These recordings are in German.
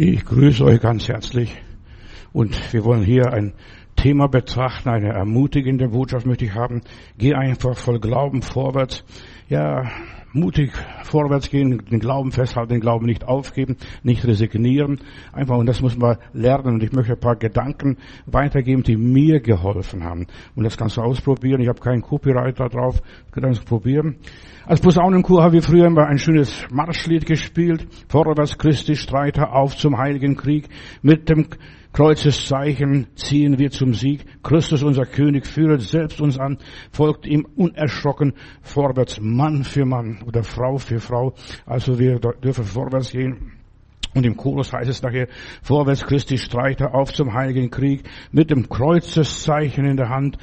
Ich grüße euch ganz herzlich. Und wir wollen hier ein Thema betrachten, eine ermutigende Botschaft möchte ich haben. Geh einfach voll Glauben vorwärts. Ja, mutig vorwärts gehen, den Glauben festhalten, den Glauben nicht aufgeben, nicht resignieren. Einfach, und das muss man lernen. Und ich möchte ein paar Gedanken weitergeben, die mir geholfen haben. Und das kannst du ausprobieren. Ich habe keinen Copyright da drauf. Du kannst es probieren. Als Posaunenchor haben wir früher immer ein schönes Marschlied gespielt. Vorwärts Christi Streiter auf zum Heiligen Krieg. Mit dem Kreuzeszeichen ziehen wir zum Sieg. Christus, unser König, führet selbst uns an, folgt ihm unerschrocken vorwärts, Mann für Mann oder Frau für Frau. Also wir dürfen vorwärts gehen. Und im Chorus heißt es nachher, vorwärts Christi Streiter auf zum Heiligen Krieg, mit dem Kreuzeszeichen in der Hand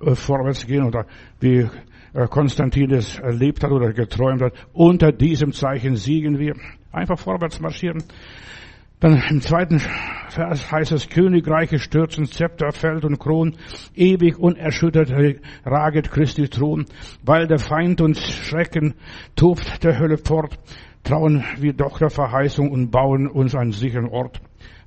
äh, vorwärts gehen oder wie äh, Konstantin es erlebt hat oder geträumt hat. Unter diesem Zeichen siegen wir. Einfach vorwärts marschieren. Dann im zweiten Vers heißt es, Königreiche stürzen, Zepter, Feld und Kron, ewig unerschüttert raget Christi Thron, weil der Feind uns schrecken, tobt der Hölle fort, trauen wir doch der Verheißung und bauen uns einen sicheren Ort.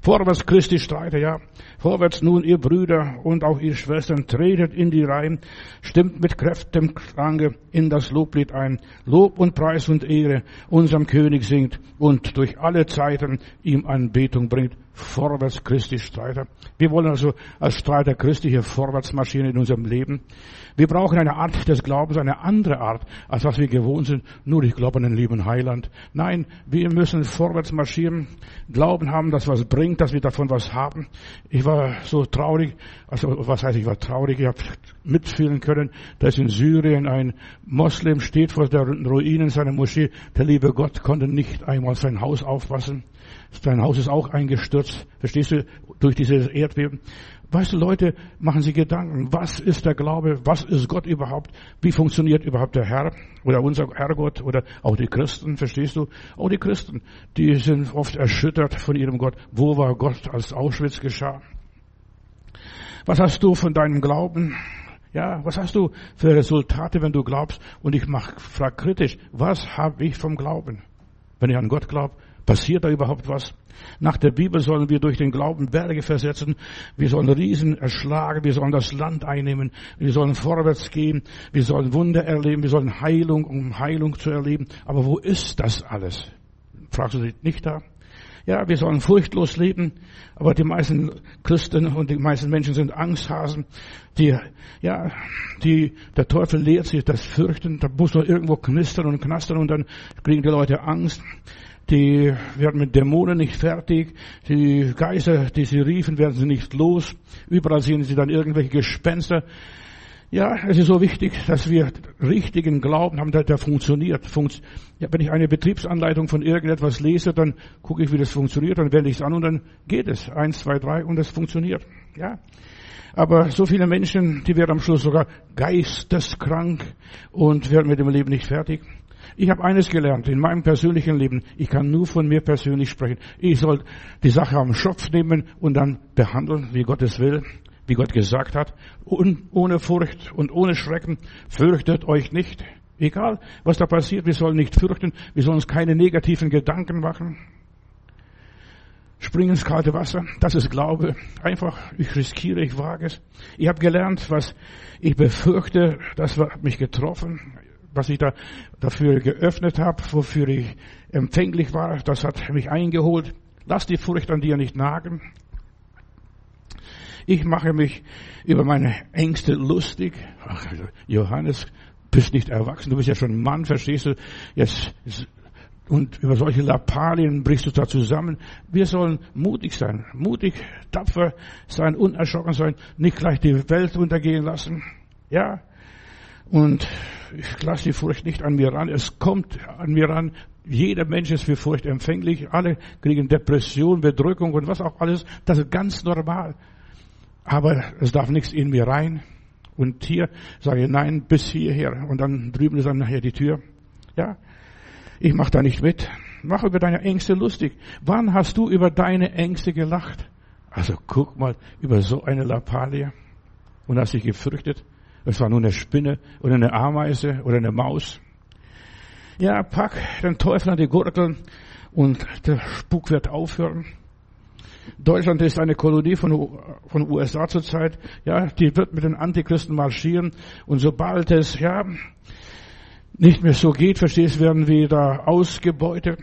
Vorwärts Christi Streiter, ja. Vorwärts nun, ihr Brüder und auch ihr Schwestern, tretet in die Reihen, stimmt mit kräftigem Klange in das Loblied ein. Lob und Preis und Ehre unserem König singt und durch alle Zeiten ihm Anbetung bringt. Vorwärts Christi Streiter. Wir wollen also als Streiter Christi hier vorwärts marschieren in unserem Leben. Wir brauchen eine Art des Glaubens, eine andere Art, als was wir gewohnt sind. Nur ich glaube an den lieben Heiland. Nein, wir müssen vorwärts marschieren, Glauben haben, dass was bringt, dass wir davon was haben. Ich war so traurig, also was heißt ich war traurig, ich habe mitfühlen können, dass in Syrien ein Moslem steht vor der Ruinen seiner Moschee. Der liebe Gott konnte nicht einmal sein Haus aufpassen. Sein Haus ist auch eingestürzt, verstehst du, durch dieses Erdbeben. Weißt du, Leute, machen Sie Gedanken, was ist der Glaube, was ist Gott überhaupt, wie funktioniert überhaupt der Herr oder unser Herrgott oder auch die Christen, verstehst du? Auch die Christen, die sind oft erschüttert von ihrem Gott. Wo war Gott, als Auschwitz geschah? Was hast du von deinem Glauben? Ja, was hast du für Resultate, wenn du glaubst? Und ich mach, frag kritisch, was habe ich vom Glauben? Wenn ich an Gott glaube, Passiert da überhaupt was? Nach der Bibel sollen wir durch den Glauben Berge versetzen. Wir sollen Riesen erschlagen. Wir sollen das Land einnehmen. Wir sollen vorwärts gehen. Wir sollen Wunder erleben. Wir sollen Heilung, um Heilung zu erleben. Aber wo ist das alles? Fragst du dich nicht da? Ja, wir sollen furchtlos leben, aber die meisten Christen und die meisten Menschen sind Angsthasen. Die, ja, die, der Teufel lehrt sich das Fürchten. Da muss nur irgendwo knistern und knastern und dann kriegen die Leute Angst. Die werden mit Dämonen nicht fertig. Die Geister, die sie riefen, werden sie nicht los. Überall sehen sie dann irgendwelche Gespenster. Ja, es ist so wichtig, dass wir richtigen Glauben haben, dass der funktioniert. Funkt, ja, wenn ich eine Betriebsanleitung von irgendetwas lese, dann gucke ich, wie das funktioniert, dann wende ich es an und dann geht es. Eins, zwei, drei und es funktioniert. Ja. Aber so viele Menschen, die werden am Schluss sogar geisteskrank und werden mit dem Leben nicht fertig. Ich habe eines gelernt in meinem persönlichen Leben. Ich kann nur von mir persönlich sprechen. Ich soll die Sache am Schopf nehmen und dann behandeln, wie Gott es will, wie Gott gesagt hat. Ohne Furcht und ohne Schrecken. Fürchtet euch nicht. Egal, was da passiert, wir sollen nicht fürchten. Wir sollen uns keine negativen Gedanken machen. Springen ins kalte Wasser, das ist Glaube. Einfach, ich riskiere, ich wage es. Ich habe gelernt, was ich befürchte, das hat mich getroffen was ich da dafür geöffnet habe, wofür ich empfänglich war, das hat mich eingeholt. Lass die Furcht an dir nicht nagen. Ich mache mich über meine Ängste lustig. Ach, Johannes, bist nicht erwachsen, du bist ja schon Mann, verstehst du? Jetzt, und über solche Lappalien brichst du da zusammen. Wir sollen mutig sein, mutig, tapfer sein, unerschrocken sein, nicht gleich die Welt untergehen lassen. Ja, und ich lasse die Furcht nicht an mir ran. Es kommt an mir ran. Jeder Mensch ist für Furcht empfänglich. Alle kriegen Depression, Bedrückung und was auch alles. Das ist ganz normal. Aber es darf nichts in mir rein. Und hier sage ich nein, bis hierher. Und dann drüben ist dann nachher die Tür. Ja, ich mache da nicht mit. Mach über deine Ängste lustig. Wann hast du über deine Ängste gelacht? Also guck mal über so eine Lappalie und hast dich gefürchtet. Es war nur eine Spinne oder eine Ameise oder eine Maus. Ja, pack den Teufel an die Gurgel und der Spuk wird aufhören. Deutschland ist eine Kolonie von, von USA zurzeit. Ja, die wird mit den Antichristen marschieren. Und sobald es, ja, nicht mehr so geht, verstehst, werden wir da ausgebeutet.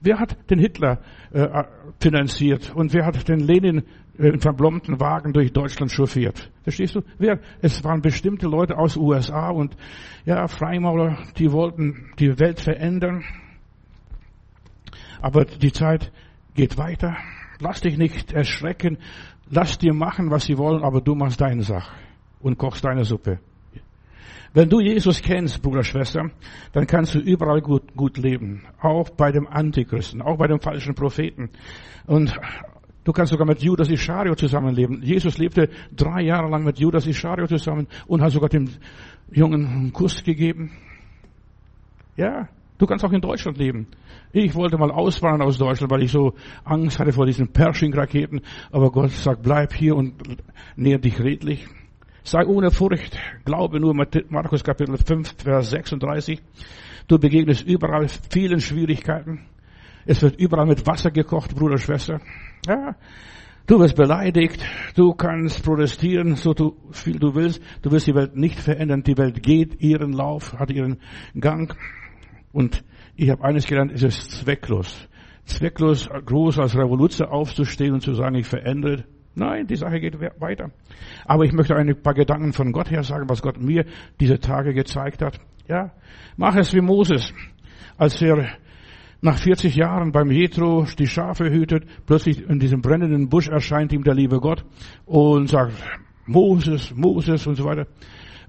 Wer hat den Hitler äh, finanziert und wer hat den Lenin äh, in verblommten Wagen durch Deutschland chauffiert? Verstehst du? Wer? Es waren bestimmte Leute aus USA und ja, Freimaurer, die wollten die Welt verändern. Aber die Zeit geht weiter. Lass dich nicht erschrecken. Lass dir machen, was sie wollen, aber du machst deine Sache und kochst deine Suppe. Wenn du Jesus kennst, Bruder, Schwester, dann kannst du überall gut, gut leben. Auch bei dem Antichristen, auch bei dem falschen Propheten. Und du kannst sogar mit Judas Ischario zusammenleben. Jesus lebte drei Jahre lang mit Judas Ischario zusammen und hat sogar dem Jungen einen Kuss gegeben. Ja, du kannst auch in Deutschland leben. Ich wollte mal auswandern aus Deutschland, weil ich so Angst hatte vor diesen Pershing-Raketen. Aber Gott sagt, bleib hier und näher dich redlich. Sei ohne Furcht, glaube nur Markus Kapitel 5, Vers 36. Du begegnest überall vielen Schwierigkeiten. Es wird überall mit Wasser gekocht, Bruder, Schwester. Ja, du wirst beleidigt, du kannst protestieren, so viel du willst. Du wirst die Welt nicht verändern. Die Welt geht ihren Lauf, hat ihren Gang. Und ich habe eines gelernt, es ist zwecklos. Zwecklos, groß als Revolution aufzustehen und zu sagen, ich verändere Nein, die Sache geht weiter. Aber ich möchte ein paar Gedanken von Gott her sagen, was Gott mir diese Tage gezeigt hat. Ja, mach es wie Moses, als er nach 40 Jahren beim Jethro die Schafe hütet, plötzlich in diesem brennenden Busch erscheint ihm der liebe Gott und sagt, Moses, Moses und so weiter.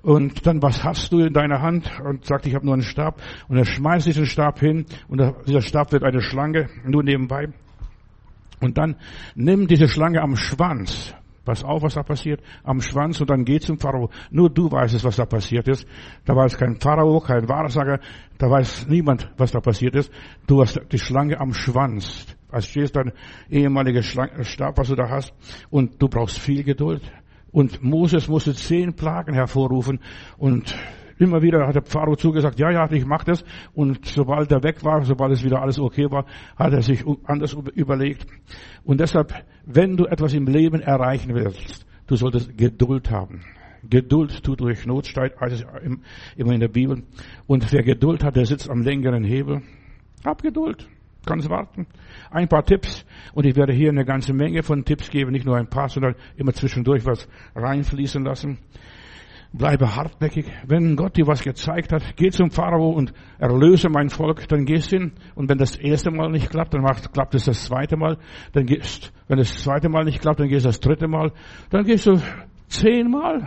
Und dann, was hast du in deiner Hand? Und sagt, ich habe nur einen Stab. Und er schmeißt diesen Stab hin und dieser Stab wird eine Schlange, nur nebenbei. Und dann nimm diese Schlange am Schwanz. Pass auf, was da passiert. Am Schwanz und dann geh zum Pharao. Nur du weißt es, was da passiert ist. Da weiß kein Pharao, kein Wahrsager. Da weiß niemand, was da passiert ist. Du hast die Schlange am Schwanz. Als stehst dein ehemaliger Stab, was du da hast. Und du brauchst viel Geduld. Und Moses musste zehn Plagen hervorrufen. Und Immer wieder hat der Pharao zugesagt, ja, ja, ich mach das. Und sobald er weg war, sobald es wieder alles okay war, hat er sich anders überlegt. Und deshalb, wenn du etwas im Leben erreichen willst, du solltest Geduld haben. Geduld tut durch Not, steht also immer in der Bibel. Und wer Geduld hat, der sitzt am längeren Hebel. Hab Geduld. Kannst warten. Ein paar Tipps. Und ich werde hier eine ganze Menge von Tipps geben. Nicht nur ein paar, sondern immer zwischendurch was reinfließen lassen. Bleibe hartnäckig. Wenn Gott dir was gezeigt hat, geh zum Pharao und erlöse mein Volk, dann gehst hin. Und wenn das erste Mal nicht klappt, dann macht, klappt es das zweite Mal. Dann gehst, wenn das zweite Mal nicht klappt, dann gehst du das dritte Mal. Dann gehst du zehnmal,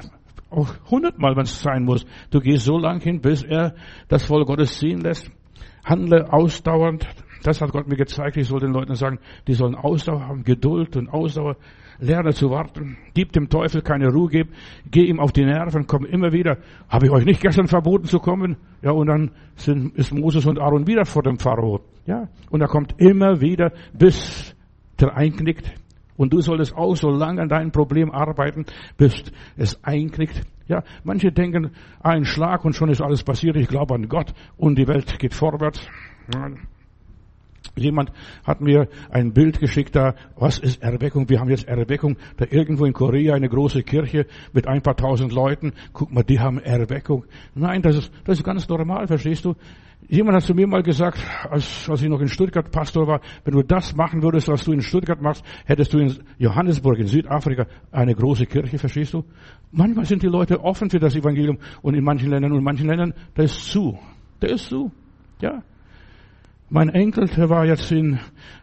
auch hundertmal, wenn es sein muss. Du gehst so lang hin, bis er das Volk Gottes ziehen lässt. Handle ausdauernd. Das hat Gott mir gezeigt. Ich soll den Leuten sagen, die sollen Ausdauer haben, Geduld und Ausdauer. Lerne zu warten. Gib dem Teufel keine Ruhe, gib, geh ihm auf die Nerven, komm immer wieder. Habe ich euch nicht gestern verboten zu kommen? Ja, und dann sind, ist Moses und Aaron wieder vor dem Pharao. Ja, und er kommt immer wieder, bis der einknickt. Und du solltest auch so lange an deinem Problem arbeiten, bis es einknickt. Ja, manche denken, ein Schlag und schon ist alles passiert. Ich glaube an Gott und die Welt geht vorwärts. Jemand hat mir ein Bild geschickt da, was ist Erweckung? Wir haben jetzt Erweckung, da irgendwo in Korea eine große Kirche mit ein paar tausend Leuten. Guck mal, die haben Erweckung. Nein, das ist, das ist ganz normal, verstehst du? Jemand hat zu mir mal gesagt, als, als ich noch in Stuttgart Pastor war, wenn du das machen würdest, was du in Stuttgart machst, hättest du in Johannesburg, in Südafrika, eine große Kirche, verstehst du? Manchmal sind die Leute offen für das Evangelium und in manchen Ländern und in manchen Ländern, da ist zu. Da ist zu. Ja. Mein Enkel, der war jetzt in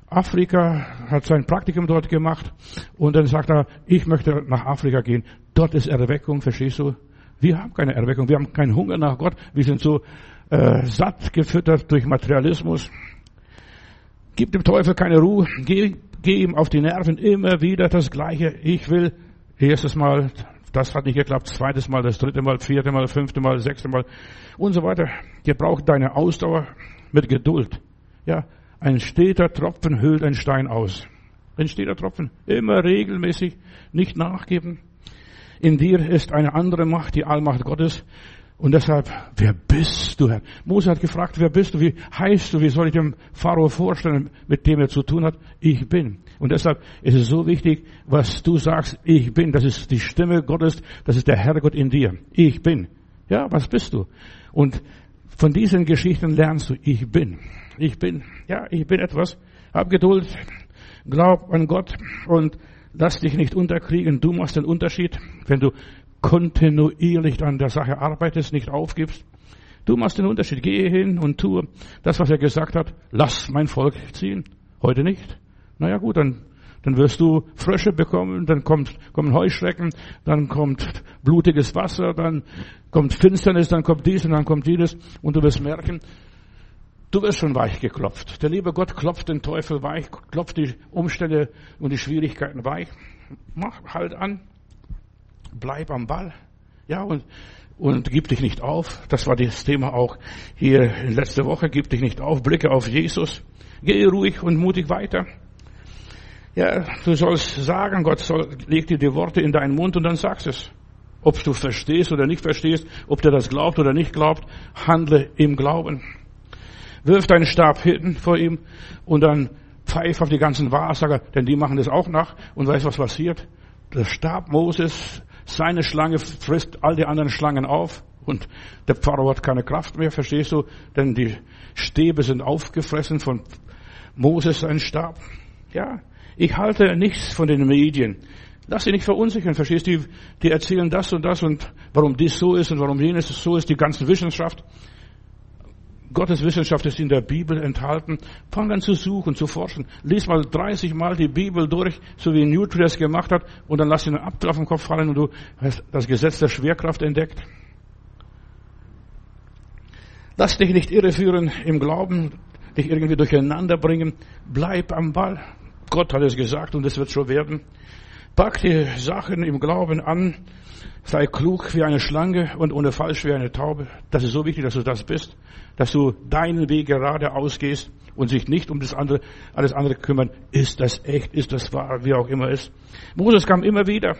Afrika, hat sein Praktikum dort gemacht und dann sagt er, ich möchte nach Afrika gehen. Dort ist Erweckung, verstehst du? Wir haben keine Erweckung, wir haben keinen Hunger nach Gott, wir sind so äh, satt gefüttert durch Materialismus. Gib dem Teufel keine Ruhe, geh, geh ihm auf die Nerven, immer wieder das Gleiche. Ich will erstes Mal, das hat nicht geklappt, zweites Mal, das dritte Mal, vierte Mal, fünfte Mal, sechste Mal und so weiter. Ihr deine Ausdauer mit Geduld. Ja, ein steter Tropfen höhlt ein Stein aus. Ein steter Tropfen. Immer regelmäßig, nicht nachgeben. In dir ist eine andere Macht, die Allmacht Gottes. Und deshalb, wer bist du, Herr? Mose hat gefragt, wer bist du? Wie heißt du? Wie soll ich dem Pharao vorstellen, mit dem er zu tun hat? Ich bin. Und deshalb ist es so wichtig, was du sagst, ich bin. Das ist die Stimme Gottes, das ist der Herrgott in dir. Ich bin. Ja, was bist du? Und von diesen Geschichten lernst du, ich bin. Ich bin. Ja, ich bin etwas. Hab Geduld. Glaub an Gott und lass dich nicht unterkriegen. Du machst den Unterschied, wenn du kontinuierlich an der Sache arbeitest, nicht aufgibst. Du machst den Unterschied. Gehe hin und tue das, was er gesagt hat. Lass mein Volk ziehen. Heute nicht. Naja gut, dann, dann wirst du Frösche bekommen, dann kommt, kommen Heuschrecken, dann kommt blutiges Wasser, dann kommt Finsternis, dann kommt dies und dann kommt jenes und du wirst merken, du wirst schon weich geklopft. Der liebe Gott klopft den Teufel weich, klopft die Umstände und die Schwierigkeiten weich. Mach halt an, bleib am Ball. Ja, und, und gib dich nicht auf. Das war das Thema auch hier letzte Woche. Gib dich nicht auf. Blicke auf Jesus. Geh ruhig und mutig weiter. Ja, du sollst sagen, Gott soll, leg dir die Worte in deinen Mund und dann sagst es. Ob du verstehst oder nicht verstehst, ob der das glaubt oder nicht glaubt, handle im Glauben. Wirf deinen Stab hinten vor ihm und dann pfeif auf die ganzen Wahrsager, denn die machen das auch nach und weißt was passiert? Der Stab Moses seine Schlange frisst all die anderen Schlangen auf und der Pharao hat keine Kraft mehr, verstehst du? Denn die Stäbe sind aufgefressen von Moses, sein Stab. Ja, ich halte nichts von den Medien. Lass sie nicht verunsichern, verstehst du? Die, erzählen das und das und warum dies so ist und warum jenes so ist, die ganze Wissenschaft. Gottes Wissenschaft ist in der Bibel enthalten. Fang an zu suchen, zu forschen. Lies mal 30 Mal die Bibel durch, so wie Newton das gemacht hat, und dann lass ihn einen Apfel auf den Kopf fallen und du hast das Gesetz der Schwerkraft entdeckt. Lass dich nicht irreführen im Glauben, dich irgendwie durcheinander bringen. Bleib am Ball. Gott hat es gesagt und es wird so werden. Pack die Sachen im Glauben an. Sei klug wie eine Schlange und ohne falsch wie eine Taube. Das ist so wichtig, dass du das bist dass du deinen Weg gerade ausgehst und sich nicht um das andere, alles andere kümmern. Ist das echt? Ist das wahr? Wie auch immer ist. Moses kam immer wieder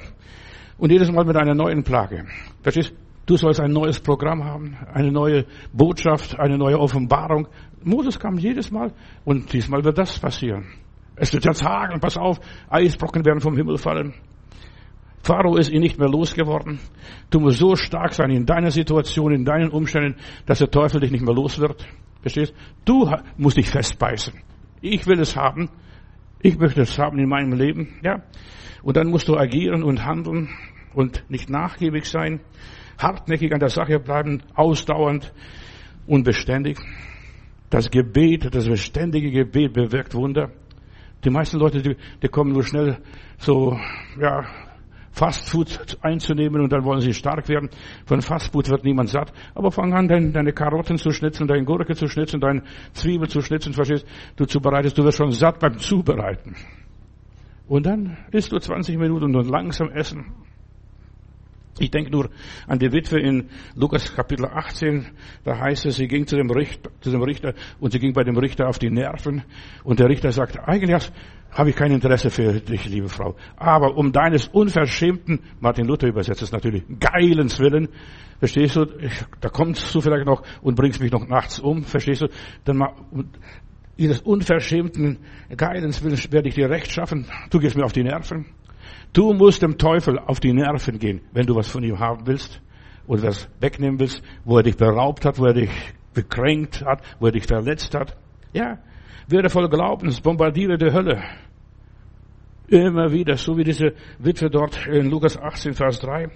und jedes Mal mit einer neuen Plage. Verstehst? Du sollst ein neues Programm haben, eine neue Botschaft, eine neue Offenbarung. Moses kam jedes Mal und diesmal wird das passieren. Es wird jetzt hageln, pass auf, Eisbrocken werden vom Himmel fallen. Pharao ist ihn nicht mehr losgeworden. Du musst so stark sein in deiner Situation, in deinen Umständen, dass der Teufel dich nicht mehr los wird. Verstehst? Du musst dich festbeißen. Ich will es haben. Ich möchte es haben in meinem Leben, ja. Und dann musst du agieren und handeln und nicht nachgiebig sein, hartnäckig an der Sache bleiben, ausdauernd und beständig. Das Gebet, das beständige Gebet bewirkt Wunder. Die meisten Leute, die, die kommen nur schnell so, ja, Fastfood einzunehmen und dann wollen sie stark werden. Von Fastfood wird niemand satt. Aber fang an, deine, deine Karotten zu schnitzen, deine Gurke zu schnitzen, deine Zwiebel zu schnitzen, verstehst du, zubereitest, du wirst schon satt beim Zubereiten. Und dann isst du 20 Minuten und langsam essen. Ich denke nur an die Witwe in Lukas Kapitel 18. Da heißt es, sie ging zu dem, Richter, zu dem Richter und sie ging bei dem Richter auf die Nerven. Und der Richter sagt, eigentlich habe ich kein Interesse für dich, liebe Frau. Aber um deines unverschämten, Martin Luther übersetzt es natürlich, geilens Willen, verstehst du, da kommst du vielleicht noch und bringst mich noch nachts um, verstehst du, dann mal, ihres unverschämten geilens Willen werde ich dir recht schaffen, du gehst mir auf die Nerven. Du musst dem Teufel auf die Nerven gehen, wenn du was von ihm haben willst oder was wegnehmen willst, wo er dich beraubt hat, wo er dich bekränkt hat, wo er dich verletzt hat. Ja, werde voll Glaubens, bombardiere die Hölle. Immer wieder, so wie diese Witwe dort in Lukas 18, Vers 3.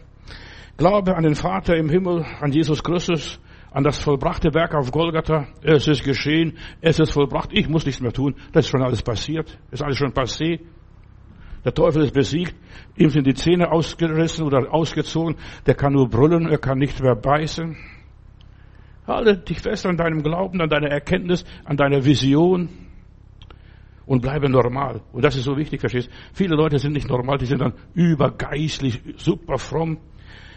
Glaube an den Vater im Himmel, an Jesus Christus, an das vollbrachte Werk auf Golgatha. Es ist geschehen, es ist vollbracht. Ich muss nichts mehr tun. Das ist schon alles passiert. ist alles schon passé. Der Teufel ist besiegt, ihm sind die Zähne ausgerissen oder ausgezogen, der kann nur brüllen, er kann nicht mehr beißen. Halte dich fest an deinem Glauben, an deiner Erkenntnis, an deiner Vision und bleibe normal. Und das ist so wichtig, verstehst? Viele Leute sind nicht normal, die sind dann übergeistlich, super fromm.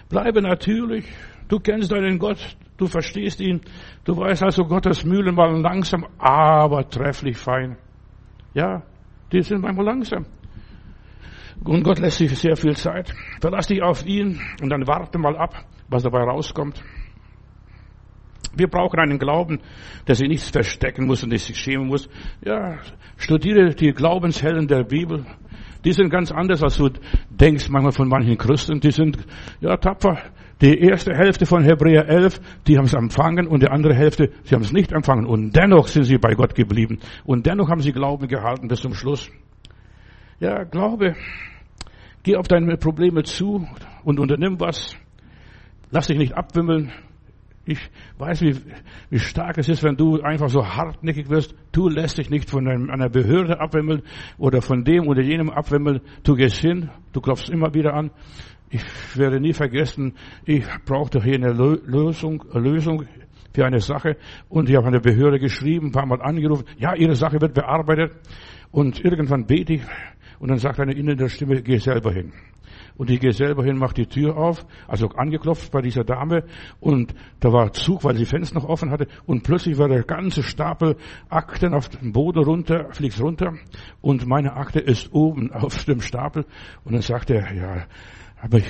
Bleibe natürlich. Du kennst deinen Gott, du verstehst ihn, du weißt also Gottes Mühlen mal langsam, aber trefflich fein. Ja, die sind manchmal langsam. Und Gott lässt sich sehr viel Zeit. Verlass dich auf ihn und dann warte mal ab, was dabei rauskommt. Wir brauchen einen Glauben, der sich nichts verstecken muss und der sich schämen muss. Ja, studiere die Glaubenshelden der Bibel. Die sind ganz anders, als du denkst manchmal von manchen Christen. Die sind, ja, tapfer. Die erste Hälfte von Hebräer 11, die haben es empfangen und die andere Hälfte, sie haben es nicht empfangen. Und dennoch sind sie bei Gott geblieben. Und dennoch haben sie Glauben gehalten bis zum Schluss. Ja, Glaube. Geh auf deine Probleme zu und unternimm was. Lass dich nicht abwimmeln. Ich weiß, wie, wie stark es ist, wenn du einfach so hartnäckig wirst. Du lässt dich nicht von einer Behörde abwimmeln oder von dem oder jenem abwimmeln. Du gehst hin, du klopfst immer wieder an. Ich werde nie vergessen, ich brauchte hier eine Lösung, Lösung für eine Sache und ich habe eine Behörde geschrieben, ein paar Mal angerufen. Ja, Ihre Sache wird bearbeitet und irgendwann bete ich und dann sagt eine innere Stimme, geh selber hin. Und ich gehe selber hin, mache die Tür auf, also angeklopft bei dieser Dame und da war Zug, weil sie Fenster noch offen hatte und plötzlich war der ganze Stapel Akten auf dem Boden runter, fliegt runter und meine Akte ist oben auf dem Stapel und dann sagt er, ja, aber ich,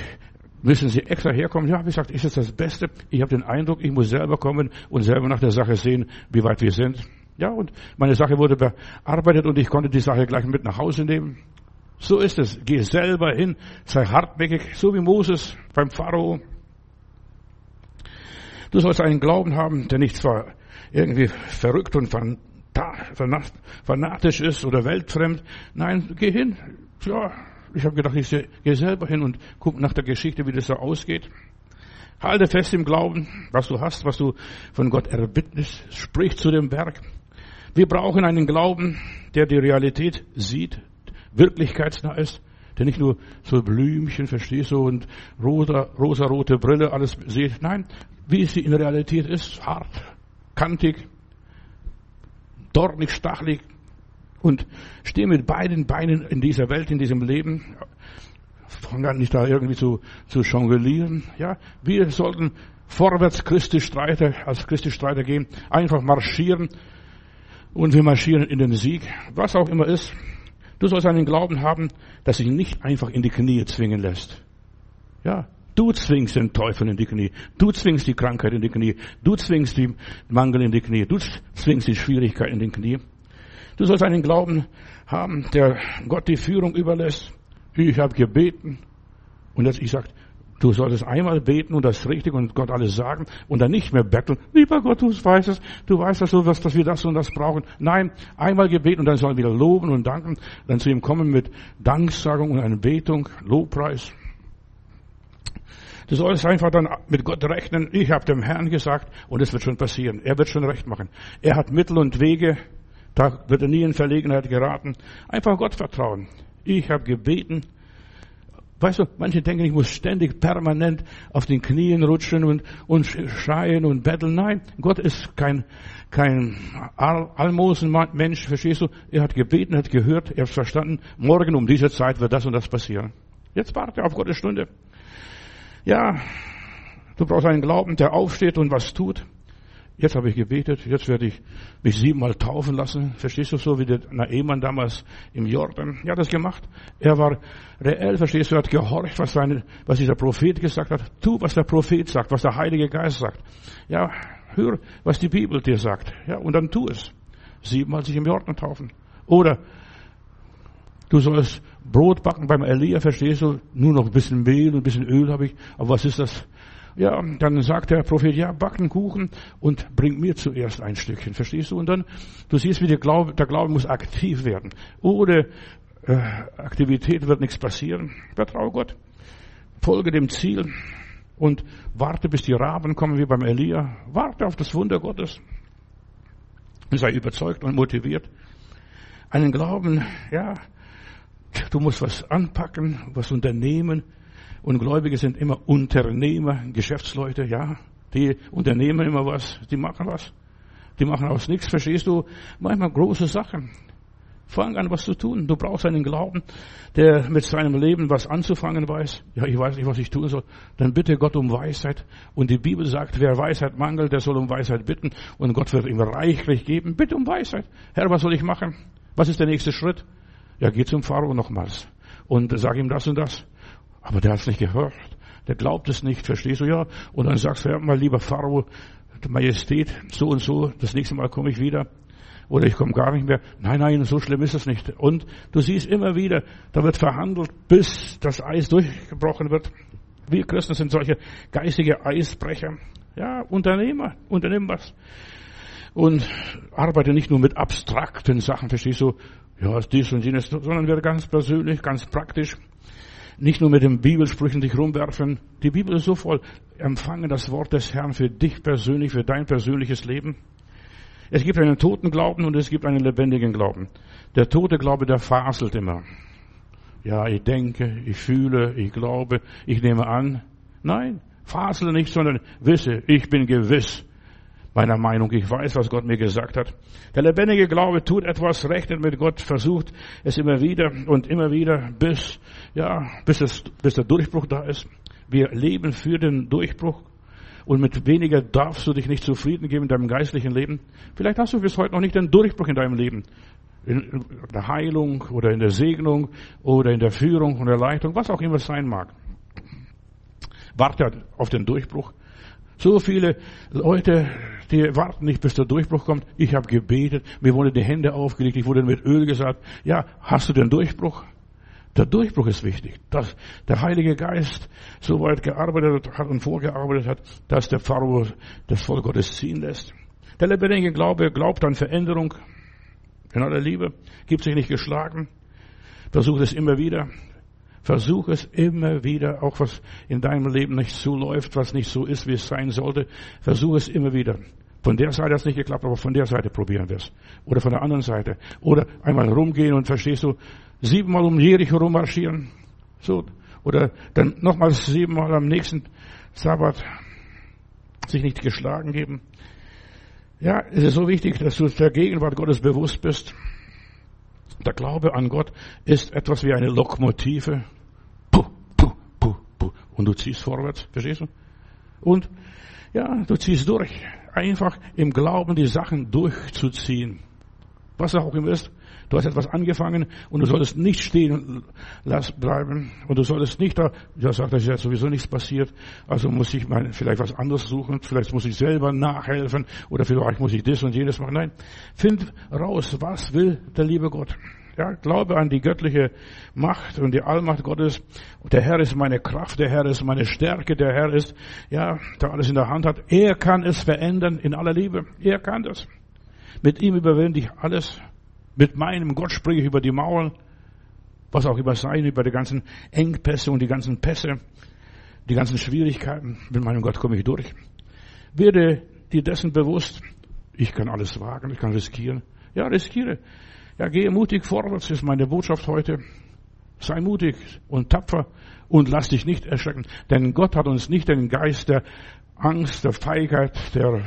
müssen Sie extra herkommen? Ja, wie gesagt, ist es das Beste? Ich habe den Eindruck, ich muss selber kommen und selber nach der Sache sehen, wie weit wir sind. Ja, und meine Sache wurde bearbeitet und ich konnte die Sache gleich mit nach Hause nehmen. So ist es. Geh selber hin, sei hartnäckig, so wie Moses beim Pharao. Du sollst einen Glauben haben, der nicht zwar irgendwie verrückt und fanatisch ist oder weltfremd. Nein, geh hin. Ja, ich habe gedacht, ich gehe selber hin und guck nach der Geschichte, wie das so ausgeht. Halte fest im Glauben, was du hast, was du von Gott erbittest. Sprich zu dem Berg. Wir brauchen einen Glauben, der die Realität sieht, wirklichkeitsnah ist, der nicht nur so Blümchen, verstehst du, und rosa, rosa-rote Brille alles sieht. Nein, wie sie in Realität ist, hart, kantig, dornig, stachelig und steh mit beiden Beinen in dieser Welt, in diesem Leben. Fang an nicht da irgendwie zu, zu jonglieren. Ja, wir sollten vorwärts Christi Streiter, als Christi Streiter gehen, einfach marschieren und wir marschieren in den Sieg, was auch immer ist. Du sollst einen Glauben haben, dass sich nicht einfach in die Knie zwingen lässt. Ja, du zwingst den Teufel in die Knie. Du zwingst die Krankheit in die Knie. Du zwingst die Mangel in die Knie. Du zwingst die Schwierigkeit in die Knie. Du sollst einen Glauben haben, der Gott die Führung überlässt. Ich habe gebeten. Und jetzt, ich sage, Du solltest einmal beten und das richtig und Gott alles sagen und dann nicht mehr betteln. Lieber Gott, du weißt es, du weißt, dass, du, dass wir das und das brauchen. Nein, einmal gebeten und dann sollen wir wieder loben und danken, dann zu ihm kommen mit Danksagung und einer Betung, Lobpreis. Du sollst einfach dann mit Gott rechnen. Ich habe dem Herrn gesagt und es wird schon passieren. Er wird schon recht machen. Er hat Mittel und Wege. Da wird er nie in Verlegenheit geraten. Einfach Gott vertrauen. Ich habe gebeten Weißt du, manche denken, ich muss ständig permanent auf den Knien rutschen und, und schreien und betteln. Nein, Gott ist kein, kein Almosenmensch, verstehst du? Er hat gebeten, er hat gehört, er hat verstanden, morgen um diese Zeit wird das und das passieren. Jetzt warte auf Gottes Stunde. Ja, du brauchst einen Glauben, der aufsteht und was tut. Jetzt habe ich gebetet, jetzt werde ich mich siebenmal taufen lassen. Verstehst du so, wie der Naemann damals im Jordan? Er hat das gemacht. Er war reell, verstehst du, er hat gehorcht, was, seine, was dieser Prophet gesagt hat. Tu, was der Prophet sagt, was der Heilige Geist sagt. Ja, hör, was die Bibel dir sagt. Ja, und dann tu es. Siebenmal sich im Jordan taufen. Oder du sollst Brot backen beim Elia, verstehst du? Nur noch ein bisschen Mehl und ein bisschen Öl habe ich. Aber was ist das? Ja, dann sagt der Prophet, ja, backen Kuchen und bring mir zuerst ein Stückchen, verstehst du? Und dann, du siehst, wie der Glaube, der Glaube muss aktiv werden. Ohne äh, Aktivität wird nichts passieren. Vertraue Gott. Folge dem Ziel und warte, bis die Raben kommen, wie beim Elia. Warte auf das Wunder Gottes. Sei überzeugt und motiviert. Einen Glauben, ja, du musst was anpacken, was unternehmen, und Gläubige sind immer Unternehmer, Geschäftsleute, ja. Die unternehmen immer was, die machen was. Die machen aus nichts, verstehst du? Manchmal große Sachen. Fang an, was zu tun. Du brauchst einen Glauben, der mit seinem Leben was anzufangen weiß. Ja, ich weiß nicht, was ich tun soll. Dann bitte Gott um Weisheit. Und die Bibel sagt, wer Weisheit mangelt, der soll um Weisheit bitten. Und Gott wird ihm reichlich geben. Bitte um Weisheit. Herr, was soll ich machen? Was ist der nächste Schritt? Ja, geh zum Pharao nochmals. Und sag ihm das und das. Aber der hat es nicht gehört. Der glaubt es nicht, verstehst du ja? Und dann sagst du, ja, mal lieber Pharao, Majestät, so und so, das nächste Mal komme ich wieder. Oder ich komme gar nicht mehr. Nein, nein, so schlimm ist es nicht. Und du siehst immer wieder, da wird verhandelt, bis das Eis durchgebrochen wird. Wir Christen sind solche geistige Eisbrecher. Ja, Unternehmer, unternehmen was. Und arbeite nicht nur mit abstrakten Sachen, verstehst du? Ja, dies und jenes, sondern werde ganz persönlich, ganz praktisch. Nicht nur mit den Bibelsprüchen dich rumwerfen. Die Bibel ist so voll. Empfange das Wort des Herrn für dich persönlich, für dein persönliches Leben. Es gibt einen toten Glauben und es gibt einen lebendigen Glauben. Der tote Glaube, der faselt immer. Ja, ich denke, ich fühle, ich glaube, ich nehme an. Nein, fasele nicht, sondern wisse, ich bin gewiss meiner Meinung. Ich weiß, was Gott mir gesagt hat. Der lebendige Glaube tut etwas, rechnet mit Gott, versucht es immer wieder und immer wieder, bis, ja, bis, es, bis der Durchbruch da ist. Wir leben für den Durchbruch. Und mit weniger darfst du dich nicht zufrieden geben in deinem geistlichen Leben. Vielleicht hast du bis heute noch nicht den Durchbruch in deinem Leben. In der Heilung oder in der Segnung oder in der Führung und der Leitung, was auch immer es sein mag. Warte auf den Durchbruch. So viele Leute, die warten nicht, bis der Durchbruch kommt. Ich habe gebetet, mir wurden die Hände aufgelegt, ich wurde mit Öl gesagt. Ja, hast du den Durchbruch? Der Durchbruch ist wichtig, dass der Heilige Geist so weit gearbeitet hat und vorgearbeitet hat, dass der Pharao das Volk Gottes ziehen lässt. Der lebendige Glaube glaubt an Veränderung in aller Liebe, gibt sich nicht geschlagen, versucht es immer wieder, Versuch es immer wieder, auch was in deinem Leben nicht so läuft, was nicht so ist, wie es sein sollte. Versuch es immer wieder. Von der Seite hat es nicht geklappt, aber von der Seite probieren wir es. Oder von der anderen Seite. Oder einmal rumgehen und verstehst du, siebenmal um Jericho rummarschieren. So. Oder dann nochmals siebenmal am nächsten Sabbat sich nicht geschlagen geben. Ja, es ist so wichtig, dass du der Gegenwart Gottes bewusst bist. Der Glaube an Gott ist etwas wie eine Lokomotive. Puh, puh, puh, puh. Und du ziehst vorwärts, verstehst du? Und ja, du ziehst durch. Einfach im Glauben die Sachen durchzuziehen. Was auch immer ist. Du hast etwas angefangen und du solltest nicht stehen bleiben und du solltest nicht da, ja sagt, dass jetzt sowieso nichts passiert, also muss ich mal vielleicht was anderes suchen, vielleicht muss ich selber nachhelfen oder vielleicht muss ich das und jenes machen. Nein, find raus, was will der liebe Gott. Ja, glaube an die göttliche Macht und die Allmacht Gottes. Der Herr ist meine Kraft, der Herr ist meine Stärke, der Herr ist, ja, der alles in der Hand hat. Er kann es verändern in aller Liebe. Er kann das. Mit ihm überwinde ich alles. Mit meinem Gott springe ich über die Mauern, was auch immer sein, über die ganzen Engpässe und die ganzen Pässe, die ganzen Schwierigkeiten. Mit meinem Gott komme ich durch. Werde dir dessen bewusst, ich kann alles wagen, ich kann riskieren. Ja, riskiere. Ja, gehe mutig vorwärts, ist meine Botschaft heute. Sei mutig und tapfer und lass dich nicht erschrecken. Denn Gott hat uns nicht den Geist der Angst, der Feigheit, der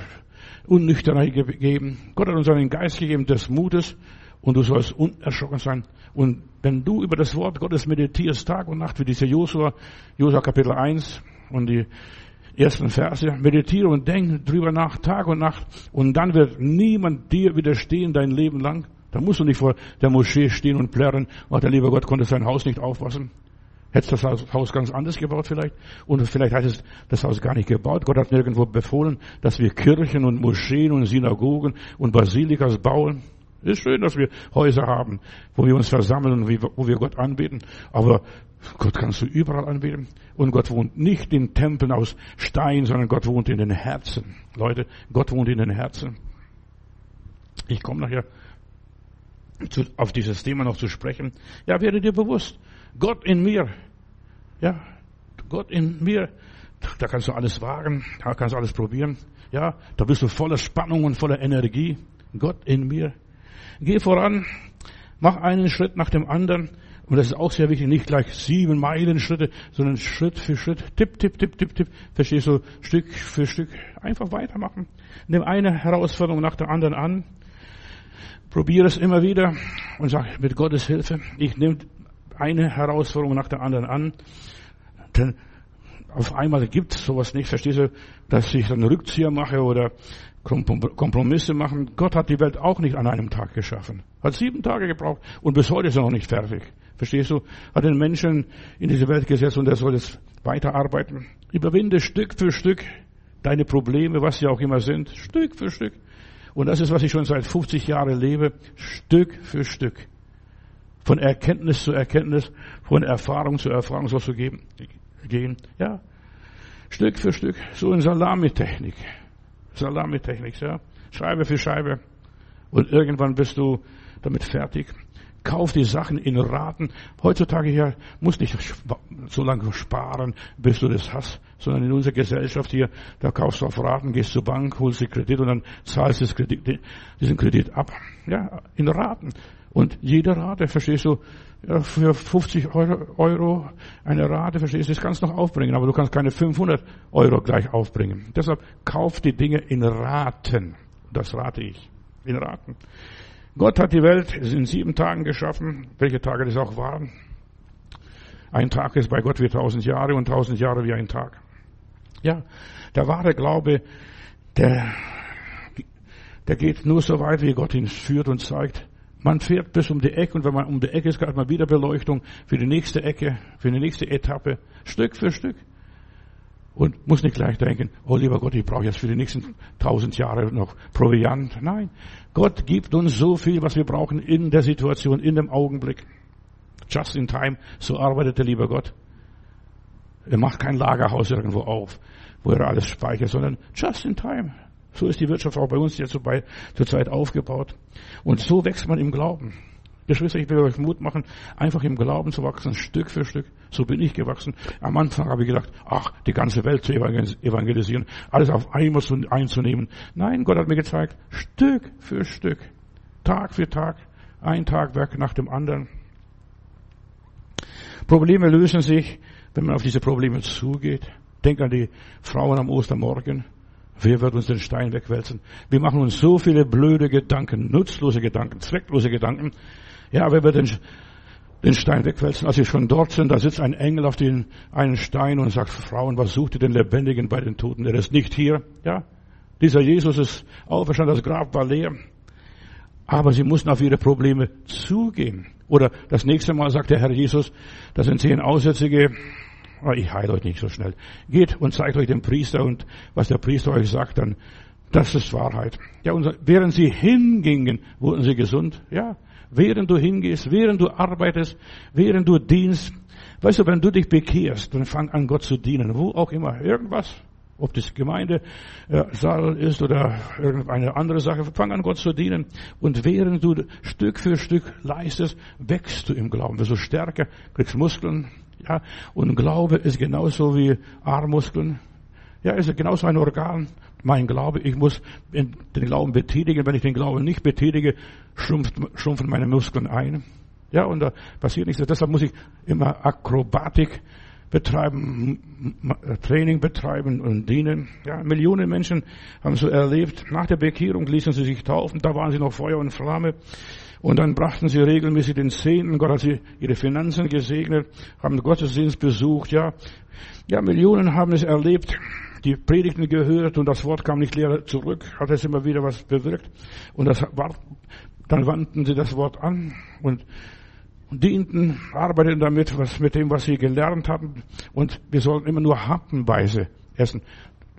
Unnüchternheit gegeben. Gott hat uns einen Geist gegeben des Mutes und du sollst unerschrocken sein. Und wenn du über das Wort Gottes meditierst, Tag und Nacht, wie diese Josua, Josua Kapitel 1 und die ersten Verse, meditiere und denk drüber nach, Tag und Nacht, und dann wird niemand dir widerstehen dein Leben lang. Da musst du nicht vor der Moschee stehen und plärren, oh, der liebe Gott konnte sein Haus nicht aufpassen. Hättest das Haus ganz anders gebaut vielleicht? Und vielleicht hat es das Haus gar nicht gebaut. Gott hat nirgendwo befohlen, dass wir Kirchen und Moscheen und Synagogen und Basilikas bauen. Ist schön, dass wir Häuser haben, wo wir uns versammeln und wo wir Gott anbeten. Aber Gott kannst du überall anbeten. Und Gott wohnt nicht in Tempeln aus Stein, sondern Gott wohnt in den Herzen. Leute, Gott wohnt in den Herzen. Ich komme nachher zu, auf dieses Thema noch zu sprechen. Ja, werde dir bewusst. Gott in mir. Ja, Gott in mir. Da kannst du alles wagen. Da kannst du alles probieren. Ja, da bist du voller Spannung und voller Energie. Gott in mir. Geh voran, mach einen Schritt nach dem anderen. Und das ist auch sehr wichtig, nicht gleich sieben Meilen Schritte, sondern Schritt für Schritt, tipp, tipp, tipp, tipp, tipp. Verstehst du, Stück für Stück. Einfach weitermachen. Nimm eine Herausforderung nach der anderen an. Probiere es immer wieder und sag mit Gottes Hilfe, ich nehme eine Herausforderung nach der anderen an. Denn auf einmal gibt es sowas nicht, verstehst du, dass ich einen Rückzieher mache oder Kompromisse machen. Gott hat die Welt auch nicht an einem Tag geschaffen. Hat sieben Tage gebraucht und bis heute ist er noch nicht fertig. Verstehst du? Hat den Menschen in diese Welt gesetzt und er soll jetzt weiterarbeiten. Überwinde Stück für Stück deine Probleme, was sie auch immer sind, Stück für Stück. Und das ist, was ich schon seit 50 Jahren lebe, Stück für Stück. Von Erkenntnis zu Erkenntnis, von Erfahrung zu Erfahrung sollst du geben, gehen. Ja, Stück für Stück, so in Salamitechnik. Salamitechnik, ja. Scheibe für Scheibe. Und irgendwann bist du damit fertig. Kauf die Sachen in Raten. Heutzutage hier musst nicht so lange sparen, bis du das hast, sondern in unserer Gesellschaft hier, da kaufst du auf Raten, gehst zur Bank, holst die Kredit und dann zahlst du Kredit, diesen Kredit ab. Ja, in Raten. Und jede Rate, verstehst du, für 50 Euro, Euro eine Rate, verstehst du, das kannst du noch aufbringen, aber du kannst keine 500 Euro gleich aufbringen. Deshalb kauf die Dinge in Raten. Das rate ich. In Raten. Gott hat die Welt in sieben Tagen geschaffen, welche Tage das auch waren. Ein Tag ist bei Gott wie tausend Jahre und tausend Jahre wie ein Tag. Ja, der wahre Glaube, der, der geht nur so weit, wie Gott ihn führt und zeigt. Man fährt bis um die Ecke und wenn man um die Ecke ist, hat man wieder Beleuchtung für die nächste Ecke, für die nächste Etappe, Stück für Stück. Und muss nicht gleich denken, oh lieber Gott, ich brauche jetzt für die nächsten tausend Jahre noch Proviant. Nein, Gott gibt uns so viel, was wir brauchen in der Situation, in dem Augenblick. Just in time, so arbeitet der liebe Gott. Er macht kein Lagerhaus irgendwo auf, wo er alles speichert, sondern just in time. So ist die Wirtschaft auch bei uns jetzt so bei, zur Zeit aufgebaut. Und so wächst man im Glauben. Geschwister, ich will euch Mut machen, einfach im Glauben zu wachsen, Stück für Stück. So bin ich gewachsen. Am Anfang habe ich gedacht, ach, die ganze Welt zu evangelisieren, alles auf einmal einzunehmen. Nein, Gott hat mir gezeigt, Stück für Stück, Tag für Tag, ein Tagwerk nach dem anderen. Probleme lösen sich, wenn man auf diese Probleme zugeht. Denk an die Frauen am Ostermorgen. Wer wird uns den Stein wegwälzen? Wir machen uns so viele blöde Gedanken, nutzlose Gedanken, zwecklose Gedanken. Ja, wer wird den, den Stein wegwälzen? Als wir schon dort sind, da sitzt ein Engel auf den einen Stein und sagt, Frauen, was sucht ihr den Lebendigen bei den Toten? Er ist nicht hier. Ja, dieser Jesus ist auferstanden, das Grab war leer. Aber sie mussten auf ihre Probleme zugehen. Oder das nächste Mal sagt der Herr Jesus, das sind zehn Aussätzige, oh, ich heile euch nicht so schnell. Geht und zeigt euch den Priester und was der Priester euch sagt, dann, das ist Wahrheit. Ja, und während sie hingingen, wurden sie gesund. Ja, während du hingehst, während du arbeitest, während du dienst. Weißt du, wenn du dich bekehrst, dann fang an, Gott zu dienen, wo auch immer, irgendwas. Ob das Gemeinde äh, ist oder irgendeine andere Sache, fang an Gott zu dienen. Und während du Stück für Stück leistest, wächst du im Glauben. Wirst du stärker, kriegst Muskeln. Ja, und Glaube ist genauso wie Armmuskeln. Ja, ist genauso ein Organ. Mein Glaube, ich muss den Glauben betätigen. Wenn ich den Glauben nicht betätige, schrumpft, schrumpfen meine Muskeln ein. Ja, und da passiert nichts. Deshalb muss ich immer Akrobatik betreiben, Training betreiben und dienen. Ja, Millionen Menschen haben so erlebt. Nach der Bekehrung ließen sie sich taufen. Da waren sie noch Feuer und Flamme. Und dann brachten sie regelmäßig den Zehnten. Gott hat sie ihre Finanzen gesegnet, haben Gottesdienst besucht. Ja, ja, Millionen haben es erlebt die Predigten gehört und das Wort kam nicht leer zurück, hat es immer wieder was bewirkt. Und das war, dann wandten sie das Wort an und dienten, arbeiteten damit, was, mit dem, was sie gelernt hatten. Und wir sollten immer nur happenweise essen.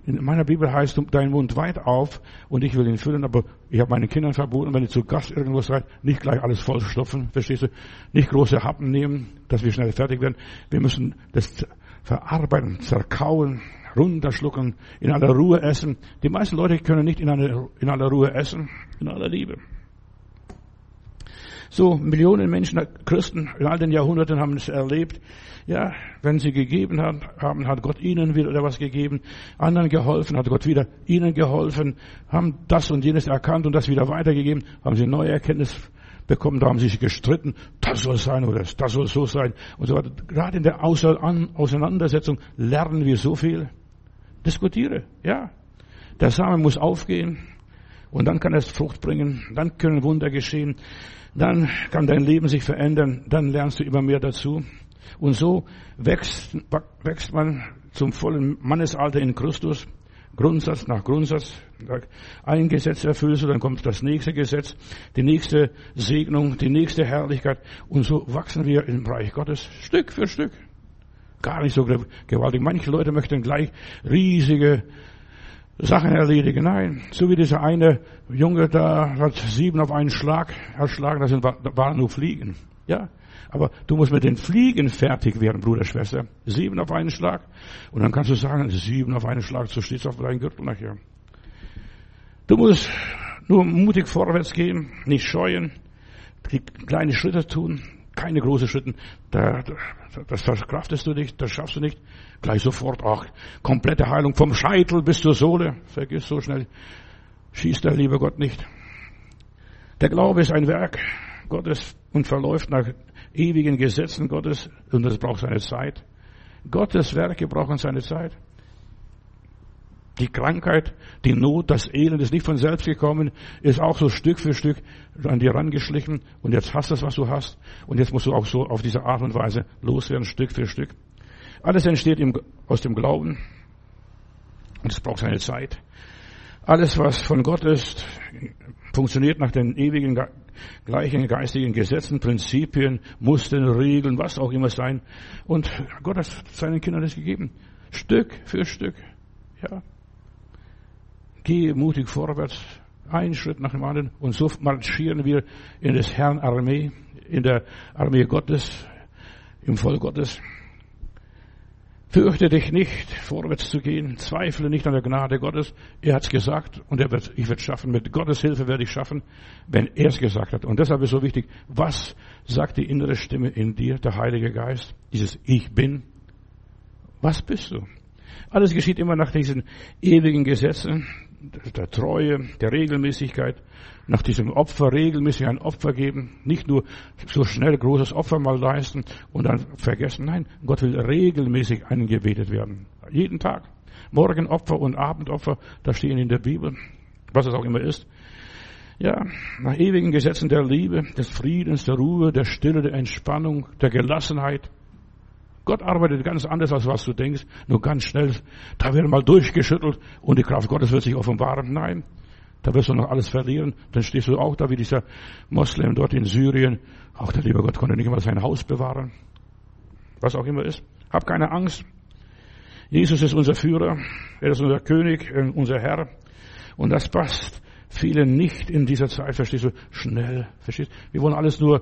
In meiner Bibel heißt, dein Mund weit auf und ich will ihn füllen, aber ich habe meinen Kindern verboten, wenn ihr zu Gast irgendwo seid, nicht gleich alles vollstopfen, verstehst du? Nicht große Happen nehmen, dass wir schnell fertig werden. Wir müssen das verarbeiten, zerkauen, runterschlucken, in aller Ruhe essen. Die meisten Leute können nicht in aller, in aller Ruhe essen, in aller Liebe. So, Millionen Menschen, Christen in all den Jahrhunderten haben es erlebt. Ja, wenn sie gegeben haben, hat Gott ihnen wieder was gegeben. Anderen geholfen, hat Gott wieder ihnen geholfen. Haben das und jenes erkannt und das wieder weitergegeben. Haben sie neue Erkenntnis bekommen. Da haben sie sich gestritten. Das soll sein oder das soll so sein und so weiter. Gerade in der Auseinandersetzung lernen wir so viel. Diskutiere, ja. Der Samen muss aufgehen und dann kann es Frucht bringen, dann können Wunder geschehen, dann kann dein Leben sich verändern, dann lernst du immer mehr dazu. Und so wächst, wächst man zum vollen Mannesalter in Christus. Grundsatz nach Grundsatz. Ein Gesetz erfüllst du, dann kommt das nächste Gesetz, die nächste Segnung, die nächste Herrlichkeit. Und so wachsen wir im Reich Gottes Stück für Stück gar nicht so gewaltig. Manche Leute möchten gleich riesige Sachen erledigen. Nein, so wie dieser eine Junge da hat sieben auf einen Schlag erschlagen, das waren nur Fliegen. Ja, aber du musst mit den Fliegen fertig werden, Bruder, Schwester. Sieben auf einen Schlag. Und dann kannst du sagen, sieben auf einen Schlag, so steht's auf deinem Gürtel nachher. Du musst nur mutig vorwärts gehen, nicht scheuen, kleine Schritte tun, keine großen Schritte. Da, das verkraftest du nicht, das schaffst du nicht. Gleich sofort, ach, komplette Heilung vom Scheitel bis zur Sohle. Vergiss so schnell. Schießt der liebe Gott nicht. Der Glaube ist ein Werk Gottes und verläuft nach ewigen Gesetzen Gottes und das braucht seine Zeit. Gottes Werke brauchen seine Zeit. Die Krankheit, die Not, das Elend ist nicht von selbst gekommen, ist auch so Stück für Stück an dir rangeschlichen und jetzt hast du es, was du hast und jetzt musst du auch so auf diese Art und Weise loswerden, Stück für Stück. Alles entsteht im, aus dem Glauben und es braucht seine Zeit. Alles, was von Gott ist, funktioniert nach den ewigen gleichen geistigen Gesetzen, Prinzipien, Mustern, Regeln, was auch immer sein. Und Gott hat seinen Kindern das gegeben. Stück für Stück. Ja. Gehe mutig vorwärts, einen Schritt nach dem anderen und so marschieren wir in des Herrn Armee, in der Armee Gottes, im Volk Gottes. Fürchte dich nicht, vorwärts zu gehen. Zweifle nicht an der Gnade Gottes. Er hat's gesagt und er wird, ich werde schaffen. Mit Gottes Hilfe werde ich schaffen, wenn er es gesagt hat. Und deshalb ist so wichtig, was sagt die innere Stimme in dir, der Heilige Geist? Dieses Ich bin. Was bist du? Alles geschieht immer nach diesen ewigen Gesetzen der Treue, der Regelmäßigkeit, nach diesem Opfer regelmäßig ein Opfer geben, nicht nur so schnell großes Opfer mal leisten und dann vergessen. Nein, Gott will regelmäßig angebetet werden. Jeden Tag. Morgenopfer und Abendopfer, da stehen in der Bibel, was es auch immer ist. Ja, nach ewigen Gesetzen der Liebe, des Friedens, der Ruhe, der Stille, der Entspannung, der Gelassenheit, Gott arbeitet ganz anders, als was du denkst. Nur ganz schnell, da wird mal durchgeschüttelt und die Kraft Gottes wird sich offenbaren. Nein, da wirst du noch alles verlieren. Dann stehst du auch da wie dieser Moslem dort in Syrien. Auch der liebe Gott konnte nicht mal sein Haus bewahren. Was auch immer ist. Hab keine Angst. Jesus ist unser Führer. Er ist unser König, äh, unser Herr. Und das passt vielen nicht in dieser Zeit. Verstehst du? Schnell. Verstehst du? Wir wollen alles nur